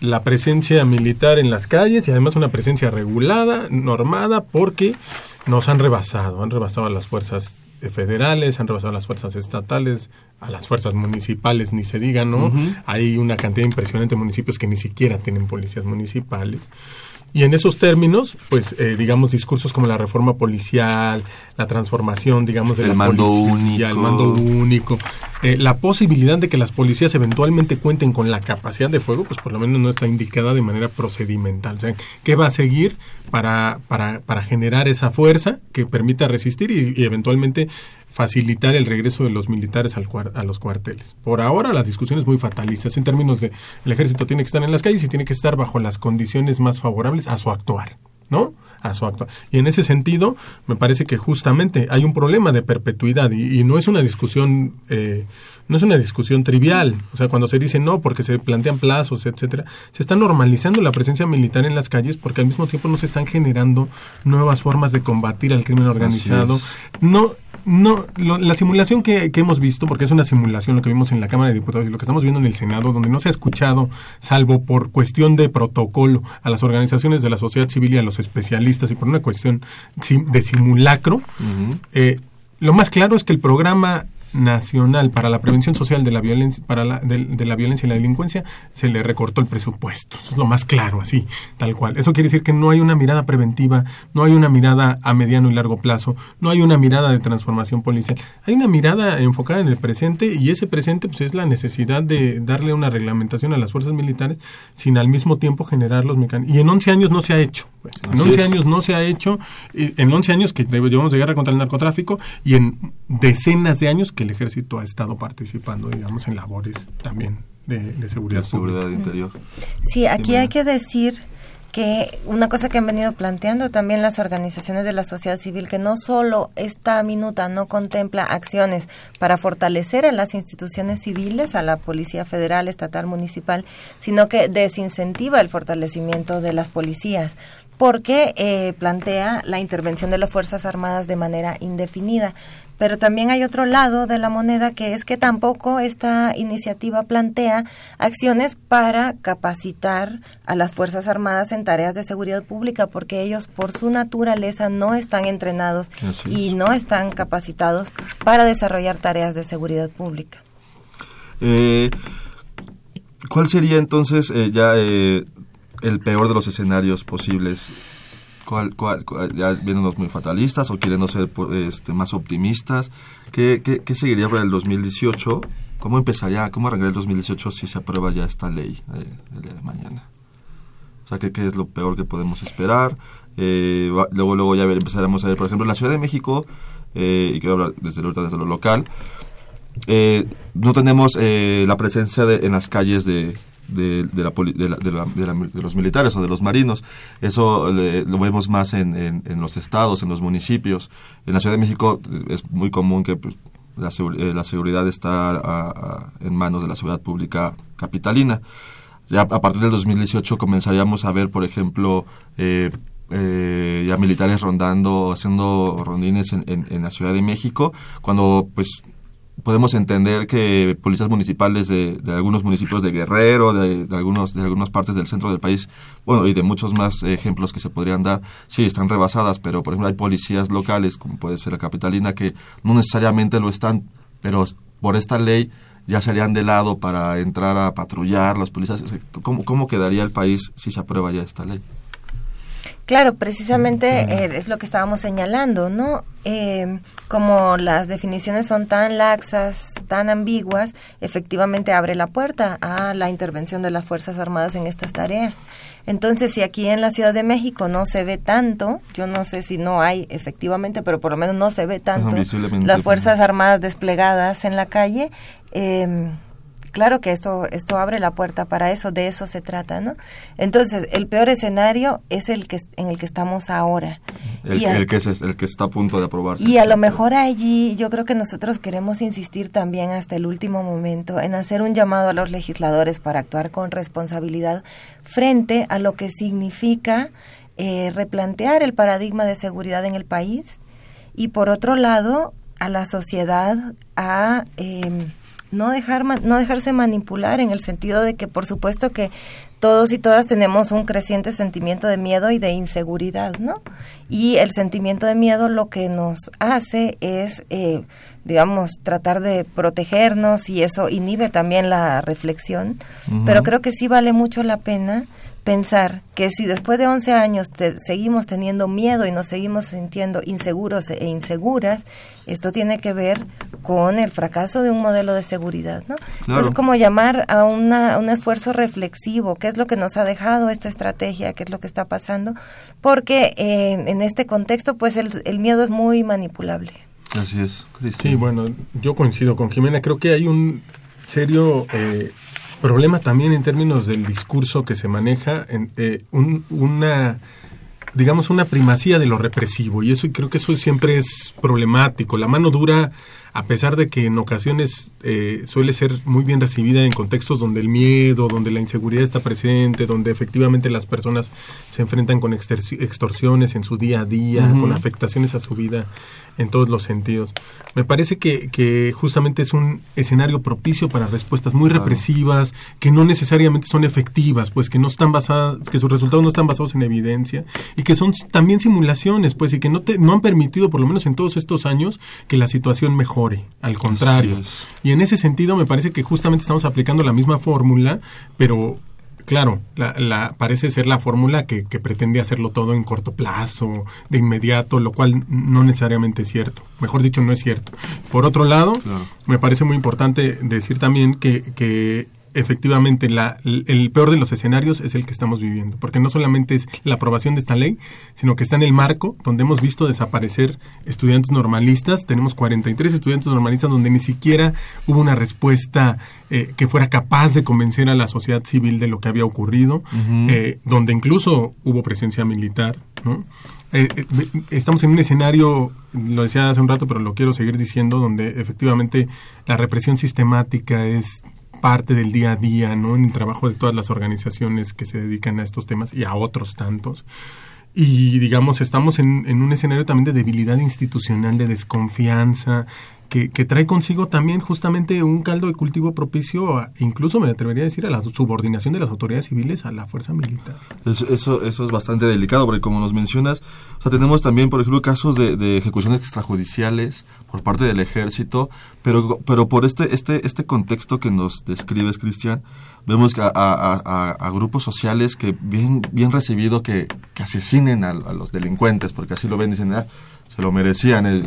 E: la presencia militar en las calles y además una presencia regulada, normada, porque nos han rebasado, han rebasado a las fuerzas federales, han rebasado a las fuerzas estatales, a las fuerzas municipales, ni se diga, ¿no? Uh -huh. Hay una cantidad impresionante de municipios que ni siquiera tienen policías municipales. Y en esos términos, pues, eh, digamos, discursos como la reforma policial, la transformación, digamos, de
C: el
E: la
C: mando
E: policía,
C: único.
E: el mando único, eh, la posibilidad de que las policías eventualmente cuenten con la capacidad de fuego, pues por lo menos no está indicada de manera procedimental. O sea, ¿qué va a seguir para, para, para generar esa fuerza que permita resistir y, y eventualmente facilitar el regreso de los militares al a los cuarteles. Por ahora la discusión es muy fatalista en términos de el ejército tiene que estar en las calles y tiene que estar bajo las condiciones más favorables a su actuar. ¿no? A su acto. Y en ese sentido, me parece que justamente hay un problema de perpetuidad y, y no es una discusión eh, no es una discusión trivial. O sea, cuando se dice no porque se plantean plazos, etcétera, se está normalizando la presencia militar en las calles porque al mismo tiempo no se están generando nuevas formas de combatir al crimen organizado. No, no, lo- la simulación que, que hemos visto, porque es una simulación lo que vimos en la Cámara de Diputados y lo que estamos viendo en el Senado, donde no se ha escuchado, salvo por cuestión de protocolo, a las organizaciones de la sociedad civil y a los especialistas y por una cuestión de simulacro, eh, lo más claro es que el programa nacional para la prevención social de la violencia para la, de, de la violencia y la delincuencia se le recortó el presupuesto eso es lo más claro así tal cual eso quiere decir que no hay una mirada preventiva no hay una mirada a mediano y largo plazo no hay una mirada de transformación policial hay una mirada enfocada en el presente y ese presente pues es la necesidad de darle una reglamentación a las fuerzas militares sin al mismo tiempo generar los mecanismos y en 11 años no se ha hecho pues. en
C: Así
E: 11
C: es.
E: años no se ha hecho en 11 años que llevamos de guerra contra el narcotráfico y en decenas de años que el ejército ha estado participando, digamos, en labores también de, de seguridad,
C: de seguridad
E: pública.
C: interior.
D: Sí, aquí hay que decir que una cosa que han venido planteando también las organizaciones de la sociedad civil, que no solo esta minuta no contempla acciones para fortalecer a las instituciones civiles, a la Policía Federal, Estatal, Municipal, sino que desincentiva el fortalecimiento de las policías porque eh, plantea la intervención de las Fuerzas Armadas de manera indefinida. Pero también hay otro lado de la moneda que es que tampoco esta iniciativa plantea acciones para capacitar a las Fuerzas Armadas en tareas de seguridad pública, porque ellos por su naturaleza no están entrenados y no están capacitados para desarrollar tareas de seguridad pública.
C: Eh, ¿Cuál sería entonces eh, ya eh, el peor de los escenarios posibles? ¿Cuál, cuál, cuál- ya viéndonos muy fatalistas o queriendo ser este, más optimistas? ¿Qué, qué, qué seguiría para el 2018? ¿Cómo empezaría, cómo arrancaría el 2018 si se aprueba ya esta ley eh, el día de mañana? O sea, ¿qué, qué es lo peor que podemos esperar? Eh, luego, luego ya ver- empezaremos a ver, por ejemplo, en la Ciudad de México, eh, y quiero hablar desde, desde lo local, eh, no tenemos eh, la presencia de, en las calles de, de, de la de, los militares o de los marinos. Eso eh, lo vemos más en, los estados, en los municipios. En la Ciudad de México eh, es muy común que pues, la, eh, la seguridad está en manos de la seguridad pública capitalina. Ya a partir del 2018 comenzaríamos a ver, por ejemplo, eh, eh, ya militares rondando, haciendo rondines en, en- en la Ciudad de México, cuando pues podemos entender que policías municipales de, algunos municipios de Guerrero, de, algunos de algunas partes del centro del país, bueno, y de muchos más ejemplos que se podrían dar, sí, están rebasadas, pero por ejemplo hay policías locales, como puede ser la capitalina, que no necesariamente lo están, pero por esta ley ya serían de lado para entrar a patrullar los policías. ¿Cómo, cómo quedaría el país si se aprueba ya esta ley?
D: Claro, precisamente eh, es lo que estábamos señalando, ¿no? Eh, como las definiciones son tan laxas, tan ambiguas, efectivamente abre la puerta a la intervención de las Fuerzas Armadas en estas tareas. Entonces, si aquí en la Ciudad de México no se ve tanto, yo no sé si no hay efectivamente, pero por lo menos no se ve tanto las
C: pues,
D: Fuerzas Armadas desplegadas en la calle, eh, claro que esto, esto abre la puerta para eso, de eso se trata, ¿no? Entonces, el peor escenario es el que en el que estamos ahora.
C: El,
D: a-
C: el que, es, el que está a punto de aprobarse.
D: y a lo mejor allí yo creo que nosotros queremos insistir también hasta el último momento en hacer un llamado a los legisladores para actuar con responsabilidad frente a lo que significa eh, replantear el paradigma de seguridad en el país y por otro lado a la sociedad a eh, no dejar no dejarse manipular en el sentido de que por supuesto que todos y todas tenemos un creciente sentimiento de miedo y de inseguridad, ¿no? Y el sentimiento de miedo lo que nos hace es, eh, digamos, tratar de protegernos y eso inhibe también la reflexión. Pero creo que sí vale mucho la pena pensar que si después de 11 años te- seguimos teniendo miedo y nos seguimos sintiendo inseguros e inseguras, esto tiene que ver con el fracaso de un modelo de seguridad, ¿no? Entonces, como llamar a una, un esfuerzo reflexivo, qué es lo que nos ha dejado esta estrategia, qué es lo que está pasando, porque eh, en este contexto, pues el, el miedo es muy manipulable.
C: Así es, Cristian.
E: Sí, bueno, yo coincido con Jimena. Creo que hay un serio eh, problema también en términos del discurso que se maneja, en, eh, un- una digamos, una primacía de lo represivo y eso creo que eso siempre es problemático. La mano dura a pesar de que en ocasiones eh, suele ser muy bien recibida en contextos donde el miedo, donde la inseguridad está presente, donde efectivamente las personas se enfrentan con extorsiones en su día a día, con afectaciones a su vida en todos los sentidos. Me parece que, que justamente es un escenario propicio para respuestas muy represivas, que no necesariamente son efectivas, pues que no están basadas, que sus resultados no están basados en evidencia y que son también simulaciones, pues y que no, te, no han permitido, por lo menos en todos estos años, que la situación mejore al contrario. Y en ese sentido me parece que justamente estamos aplicando la misma fórmula, pero claro, la, parece ser la fórmula que, pretende hacerlo todo en corto plazo, de inmediato, lo cual no necesariamente es cierto. Mejor dicho, no es cierto. Por otro lado, me parece muy importante decir también que, que efectivamente la, el peor de los escenarios es el que estamos viviendo, porque no solamente es la aprobación de esta ley, sino que está en el marco donde hemos visto desaparecer estudiantes normalistas, tenemos 43 estudiantes normalistas donde ni siquiera hubo una respuesta eh, que fuera capaz de convencer a la sociedad civil de lo que había ocurrido, eh, donde incluso hubo presencia militar, ¿no? Eh, estamos en un escenario, lo decía hace un rato, pero lo quiero seguir diciendo, donde efectivamente la represión sistemática es parte del día a día, ¿no? En el trabajo de todas las organizaciones que se dedican a estos temas y a otros tantos. Y digamos, estamos en, en un escenario también de debilidad institucional, de desconfianza, que, trae consigo también justamente un caldo de cultivo propicio, incluso me atrevería a decir, a la subordinación de las autoridades civiles a la fuerza militar.
C: Eso, eso, es bastante delicado, porque como nos mencionas, o sea, tenemos también, por ejemplo, casos de, de ejecuciones extrajudiciales por parte del ejército, pero, pero por este, este, este contexto que nos describes, Cristian, vemos a, a, a, grupos sociales que bien, bien recibido que, que asesinen a, los delincuentes, porque así lo ven, dicen, ah, se lo merecían, eh,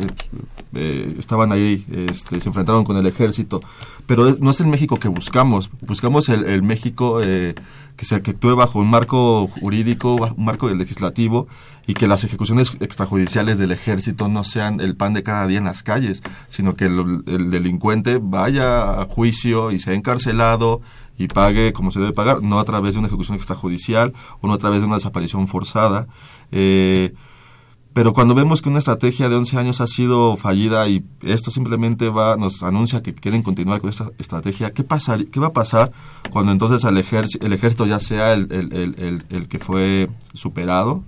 C: eh, estaban ahí, este, se enfrentaron con el ejército, pero no es el México que buscamos, buscamos el, México eh, que se actúe bajo un marco jurídico, un marco legislativo y que las ejecuciones extrajudiciales del ejército no sean el pan de cada día en las calles, sino que el, el delincuente vaya a juicio y sea encarcelado y pague como se debe pagar, no a través de una ejecución extrajudicial o no a través de una desaparición forzada. Eh, pero cuando vemos que una estrategia de 11 años ha sido fallida y esto simplemente va nos anuncia que quieren continuar con esta estrategia, ¿qué, pasa, qué va a pasar cuando entonces el, ejército, el ejército ya sea el, el, el, que fue superado,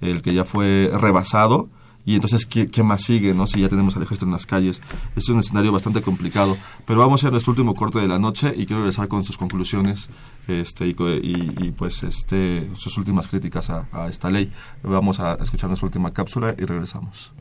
C: el que ya fue rebasado? Y entonces ¿qué, ¿qué, más sigue, no? Si ya tenemos al ejército en las calles. Es un escenario bastante complicado. Pero vamos a nuestro último corte de la noche y quiero regresar con sus conclusiones este, y, y, pues este, sus últimas críticas a esta ley. Vamos a escuchar nuestra última cápsula y regresamos.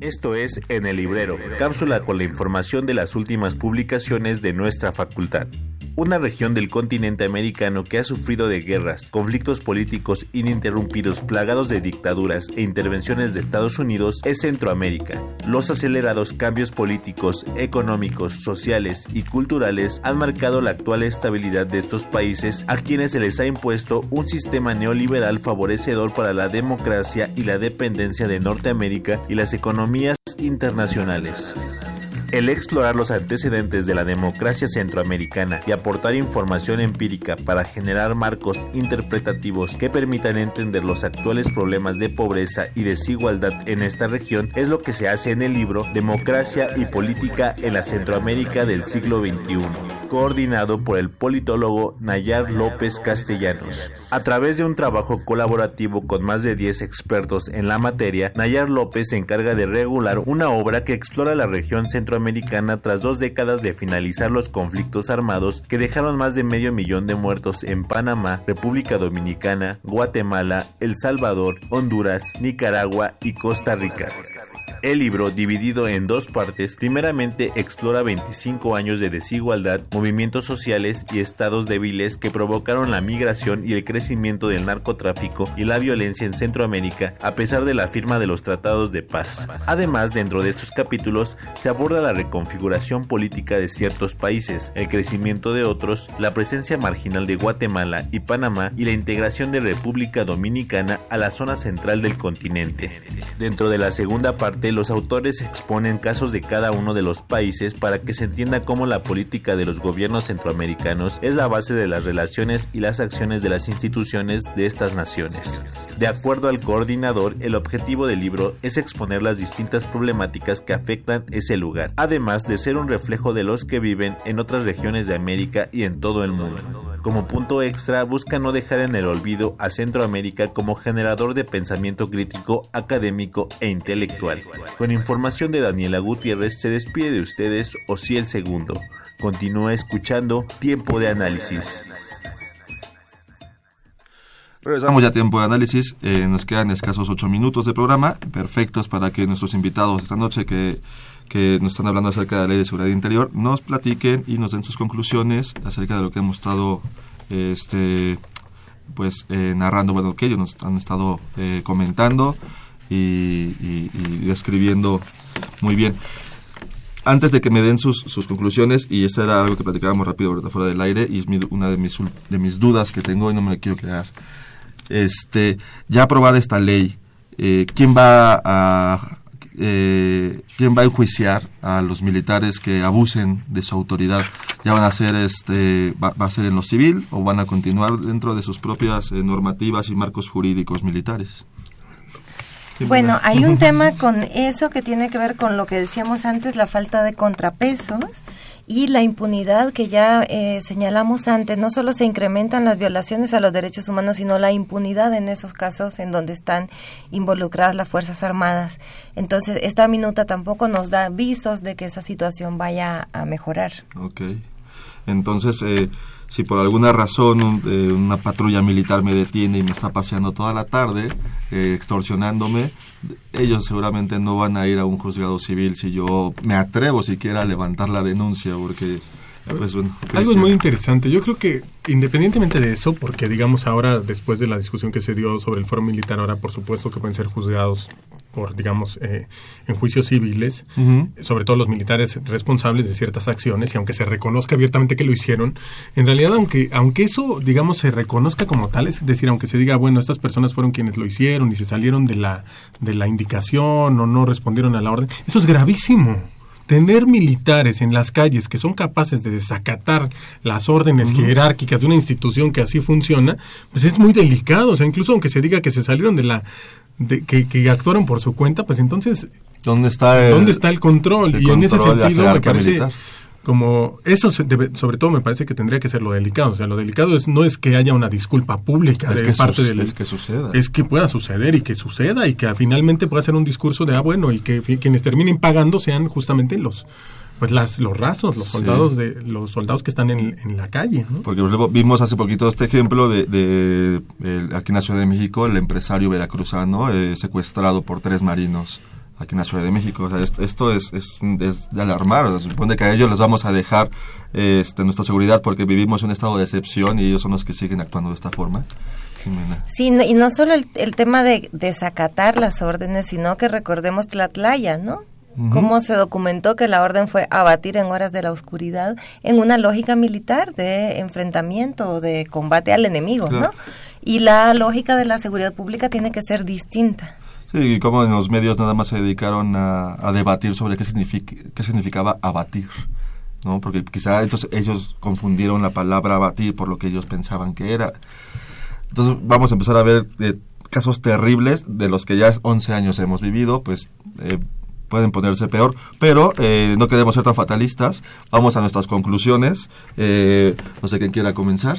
A: Esto es En el Librero, cápsula con la información de las últimas publicaciones de nuestra facultad una región del continente americano que ha sufrido de guerras, conflictos políticos ininterrumpidos plagados de dictaduras e intervenciones de Estados Unidos es Centroamérica. Los acelerados cambios políticos, económicos, sociales y culturales han marcado la actual estabilidad de estos países a quienes se les ha impuesto un sistema neoliberal favorecedor para la democracia y la dependencia de Norteamérica y las economías internacionales. El explorar los antecedentes de la democracia centroamericana y aportar información empírica para generar marcos interpretativos que permitan entender los actuales problemas de pobreza y desigualdad en esta región es lo que se hace en el libro Democracia y Política en la Centroamérica del siglo XXI, coordinado por el politólogo Nayar López Castellanos. A través de un trabajo colaborativo con más de 10 expertos en la materia, Nayar López se encarga de regular una obra que explora la región centroamericana americana tras dos décadas de finalizar los conflictos armados que dejaron más de medio millón de muertos en Panamá, República Dominicana, Guatemala, El Salvador, Honduras, Nicaragua y Costa Rica. El libro, dividido en dos partes, primeramente explora 25 años de desigualdad, movimientos sociales y estados débiles que provocaron la migración y el crecimiento del narcotráfico y la violencia en Centroamérica a pesar de la firma de los tratados de paz. Además, dentro de estos capítulos se aborda la reconfiguración política de ciertos países, el crecimiento de otros, la presencia marginal de Guatemala y Panamá y la integración de República Dominicana a la zona central del continente. Dentro de la segunda parte, los autores exponen casos de cada uno de los países para que se entienda cómo la política de los gobiernos centroamericanos es la base de las relaciones y las acciones de las instituciones de estas naciones. De acuerdo al coordinador, el objetivo del libro es exponer las distintas problemáticas que afectan ese lugar, además de ser un reflejo de los que viven en otras regiones de América y en todo el mundo. Como punto extra, busca no dejar en el olvido a Centroamérica como generador de pensamiento crítico, académico e intelectual. Con información de Daniela Gutiérrez, se despide de ustedes el Segundo. Continúa escuchando Tiempo de Análisis.
C: Regresamos ya a tiempo de análisis. Eh, nos quedan escasos ocho minutos de programa, perfectos para que nuestros invitados esta noche que, que nos están hablando acerca de la ley de seguridad interior nos platiquen y nos den sus conclusiones acerca de lo que hemos estado este, pues eh, narrando, bueno, que ellos nos han estado eh, comentando y, describiendo muy bien. Antes de que me den sus, sus conclusiones, y esto era algo que platicábamos rápido ahorita fuera del aire, y es una de mis, de mis dudas que tengo y no me la quiero quedar este, ya aprobada esta ley, eh, ¿quién va a eh, quién va a enjuiciar a los militares que abusen de su autoridad? ¿Ya van a ser, este, va, a ser en lo civil o van a continuar dentro de sus propias eh, normativas y marcos jurídicos militares?
D: Bueno, hay un tema con eso que tiene que ver con lo que decíamos antes, la falta de contrapesos y la impunidad que ya eh, señalamos antes. No solo se incrementan las violaciones a los derechos humanos, sino la impunidad en esos casos en donde están involucradas las Fuerzas Armadas. Entonces, esta minuta tampoco nos da visos de que esa situación vaya a mejorar.
C: Ok. Entonces, eh, si por alguna razón eh, una patrulla militar me detiene y me está paseando toda la tarde, eh, extorsionándome, ellos seguramente no van a ir a un juzgado civil si yo me atrevo siquiera a levantar la denuncia, porque pues,
E: Algo es muy interesante. Yo creo que independientemente de eso, porque digamos ahora, después de la discusión que se dio sobre el foro militar, ahora por supuesto que pueden ser juzgados por, digamos, eh, en juicios civiles, sobre todo los militares responsables de ciertas acciones, y aunque se reconozca abiertamente que lo hicieron, en realidad, aunque, aunque eso, digamos, se reconozca como tal, es decir, aunque se diga, bueno, estas personas fueron quienes lo hicieron y se salieron de la, de la indicación o no respondieron a la orden, eso es gravísimo tener militares en las calles que son capaces de desacatar las órdenes jerárquicas de una institución que así funciona, pues es muy delicado. O sea, incluso aunque se diga que se salieron de la de, que, que actuaron por su cuenta, pues entonces
C: ¿Dónde está el,
E: ¿dónde está el control? y en ese sentido me parece como eso sobre todo me parece que tendría que ser lo delicado, o sea, lo delicado es no es que haya una disculpa pública de parte del
C: es que suceda.
E: Es que pueda suceder y que suceda y que finalmente pueda ser un discurso de ah bueno y que quienes terminen pagando sean justamente los pues las, los rasos, los soldados de los soldados que están en, la calle. ¿no?
C: Porque vimos hace poquito este ejemplo de, de, aquí en la Ciudad de México el empresario veracruzano eh, secuestrado por tres marinos aquí en la Ciudad de México. O sea, esto, es, es, de alarmar. se supone que a ellos les vamos a dejar este, nuestra seguridad porque vivimos un estado de excepción y ellos son los que siguen actuando de esta forma.
D: Sí, y no solo el, el tema de desacatar las órdenes, sino que recordemos Tlatlaya, ¿no? cómo se documentó que la orden fue abatir en horas de la oscuridad en una lógica militar de enfrentamiento o de combate al enemigo, ¿no? Y la lógica de la seguridad pública tiene que ser distinta.
C: Sí, y como en los medios nada más se dedicaron a, debatir sobre qué, significa, qué significaba abatir. ¿no? Porque quizá entonces ellos confundieron la palabra abatir por lo que ellos pensaban que era. Entonces vamos a empezar a ver eh, casos terribles de los que ya 11 años hemos vivido, pues eh, pueden ponerse peor, pero eh, no queremos ser tan fatalistas. Vamos a nuestras conclusiones. Eh, no sé quién quiera comenzar.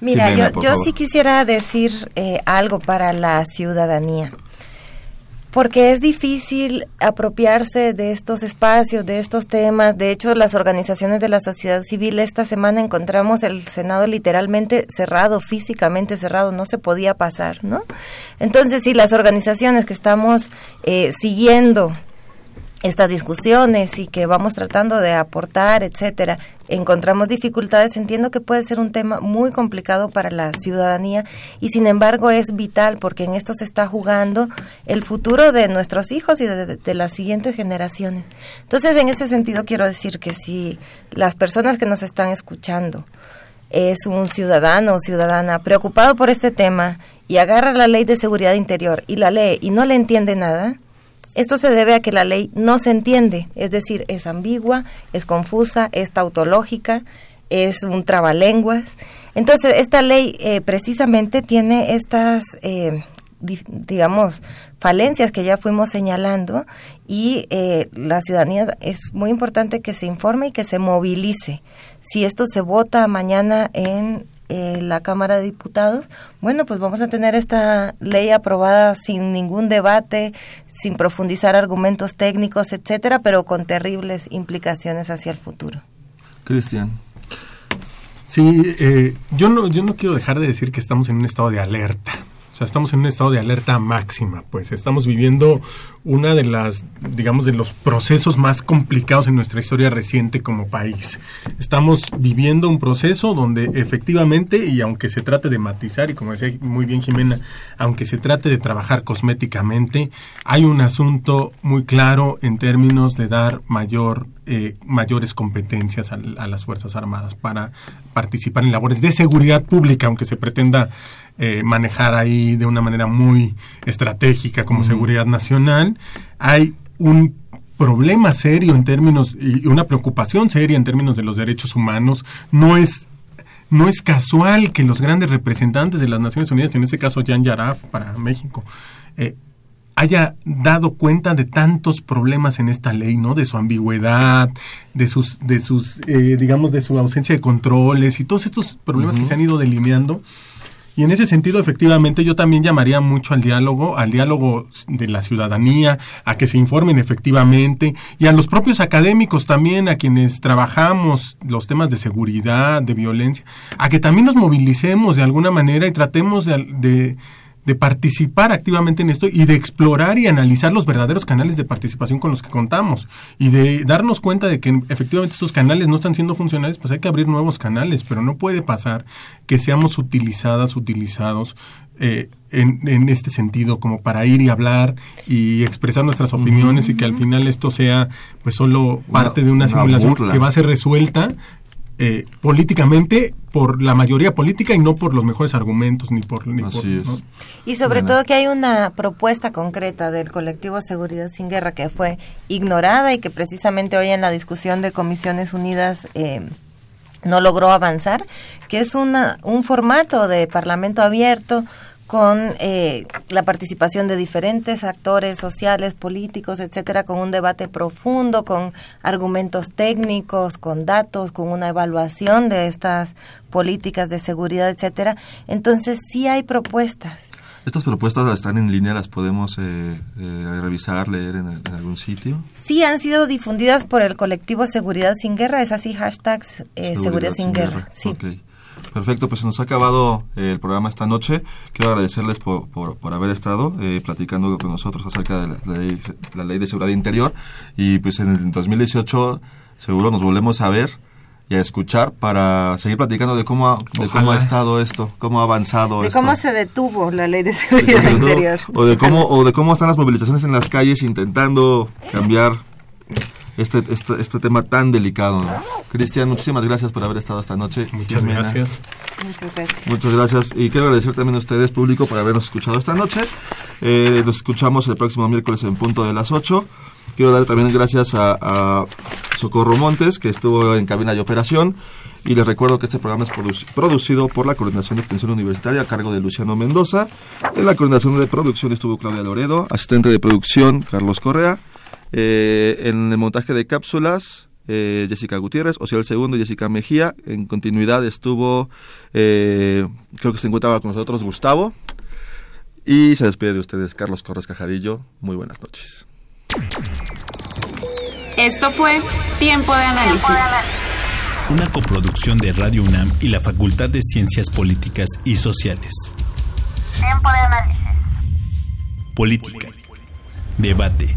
D: Mira, yo, yo sí quisiera decir eh, algo para la ciudadanía porque es difícil apropiarse de estos espacios, de estos temas. De hecho, las organizaciones de la sociedad civil esta semana encontramos el Senado literalmente cerrado, físicamente cerrado, no se podía pasar, ¿no? Entonces, si las organizaciones que estamos eh, siguiendo estas discusiones y que vamos tratando de aportar, etcétera, encontramos dificultades, entiendo que puede ser un tema muy complicado para la ciudadanía y sin embargo es vital porque en esto se está jugando el futuro de nuestros hijos y de, las siguientes generaciones. Entonces, en ese sentido quiero decir que si las personas que nos están escuchando es un ciudadano o ciudadana preocupado por este tema y agarra la ley de seguridad interior y la lee y no le entiende nada, Esto se debe a que la ley no se entiende, es decir, es ambigua, es confusa, es tautológica, es un trabalenguas. Entonces, esta ley eh, precisamente tiene estas, eh, digamos, falencias que ya fuimos señalando y eh, la ciudadanía es muy importante que se informe y que se movilice. Si esto se vota mañana en la Cámara de Diputados, bueno, pues vamos a tener esta ley aprobada sin ningún debate, sin profundizar argumentos técnicos, etcétera, pero con terribles implicaciones hacia el futuro.
C: Cristian.
E: Sí, eh, yo no yo no quiero dejar de decir que estamos en un estado de alerta. O sea, estamos en un estado de alerta máxima, pues estamos viviendo una de las, digamos, de los procesos más complicados en nuestra historia reciente como país. Estamos viviendo un proceso donde efectivamente, y aunque se trate de matizar, y como decía muy bien Jimena, aunque se trate de trabajar cosméticamente, hay un asunto muy claro en términos de dar mayor eh, mayores competencias a, las Fuerzas Armadas para participar en labores de seguridad pública, aunque se pretenda eh, manejar ahí de una manera muy estratégica como seguridad nacional hay un problema serio en términos y una preocupación seria en términos de los derechos humanos. No es no es casual que los grandes representantes de las Naciones Unidas, en este caso Jan Yaraf para México, eh, haya dado cuenta de tantos problemas en esta ley, ¿no? De su ambigüedad, de sus, de sus, eh, digamos, de su ausencia de controles y todos estos problemas que se han ido delineando y en ese sentido, efectivamente, yo también llamaría mucho al diálogo, al diálogo de la ciudadanía, a que se informen efectivamente, y a los propios académicos también, a quienes trabajamos los temas de seguridad, de violencia, a que también nos movilicemos de alguna manera y tratemos de de participar activamente en esto y de explorar y analizar los verdaderos canales de participación con los que contamos y de darnos cuenta de que efectivamente estos canales no están siendo funcionales, pues hay que abrir nuevos canales, pero no puede pasar que seamos utilizadas, utilizados eh, en, en, este sentido como para ir y hablar y expresar nuestras opiniones y que al final esto sea pues solo parte de una, simulación que va a ser resuelta eh, políticamente por la mayoría política y no por los mejores argumentos ni por... Ni
D: Y sobre todo que hay una propuesta concreta del colectivo Seguridad sin Guerra que fue ignorada y que precisamente hoy en la discusión de Comisiones Unidas eh, no logró avanzar, que es una, un formato de parlamento abierto con eh, la participación de diferentes actores sociales, políticos, etcétera, con un debate profundo, con argumentos técnicos, con datos, con una evaluación de estas políticas de seguridad, etcétera. Entonces sí hay propuestas.
C: ¿Estas propuestas están en línea? ¿Las podemos eh, eh, revisar, leer en, algún sitio?
D: Sí, han sido difundidas por el colectivo Seguridad sin Guerra, es así, hashtags Seguridad, sin, Guerra. Sí.
C: Perfecto, pues se nos ha acabado eh, el programa esta noche. Quiero agradecerles por, por, haber estado eh, platicando con nosotros acerca de la ley, de seguridad interior. Y pues en el 2018 seguro nos volvemos a ver y a escuchar para seguir platicando de cómo ha, de cómo ha estado esto, cómo ha avanzado
D: de
C: esto.
D: cómo se detuvo la ley de seguridad interior.
C: O de cómo, o de cómo están las movilizaciones en las calles intentando cambiar este, este, este tema tan delicado. Cristian, muchísimas gracias por haber estado esta noche.
E: Muchas gracias.
D: Muchas gracias.
C: Muchas gracias. Y quiero agradecer también a ustedes, público, por habernos escuchado esta noche. Eh, nos escuchamos el próximo miércoles en punto de las 8. Quiero dar también gracias a, Socorro Montes, que estuvo en cabina de operación. Y les recuerdo que este programa es producido por la Coordinación de Extensión Universitaria a cargo de Luciano Mendoza. En la coordinación de producción estuvo Claudia Loredo, asistente de producción Carlos Correa. Eh, en el montaje de cápsulas, eh, Jessica Gutiérrez, o sea, el segundo, Jessica Mejía. En continuidad estuvo, eh, creo que se encontraba con nosotros Gustavo. Y se despide de ustedes Carlos Corres Cajadillo. Muy buenas noches.
H: Esto fue Tiempo de Análisis.
A: Una coproducción de Radio UNAM y la Facultad de Ciencias Políticas y Sociales.
B: Tiempo de Análisis.
A: Política. Debate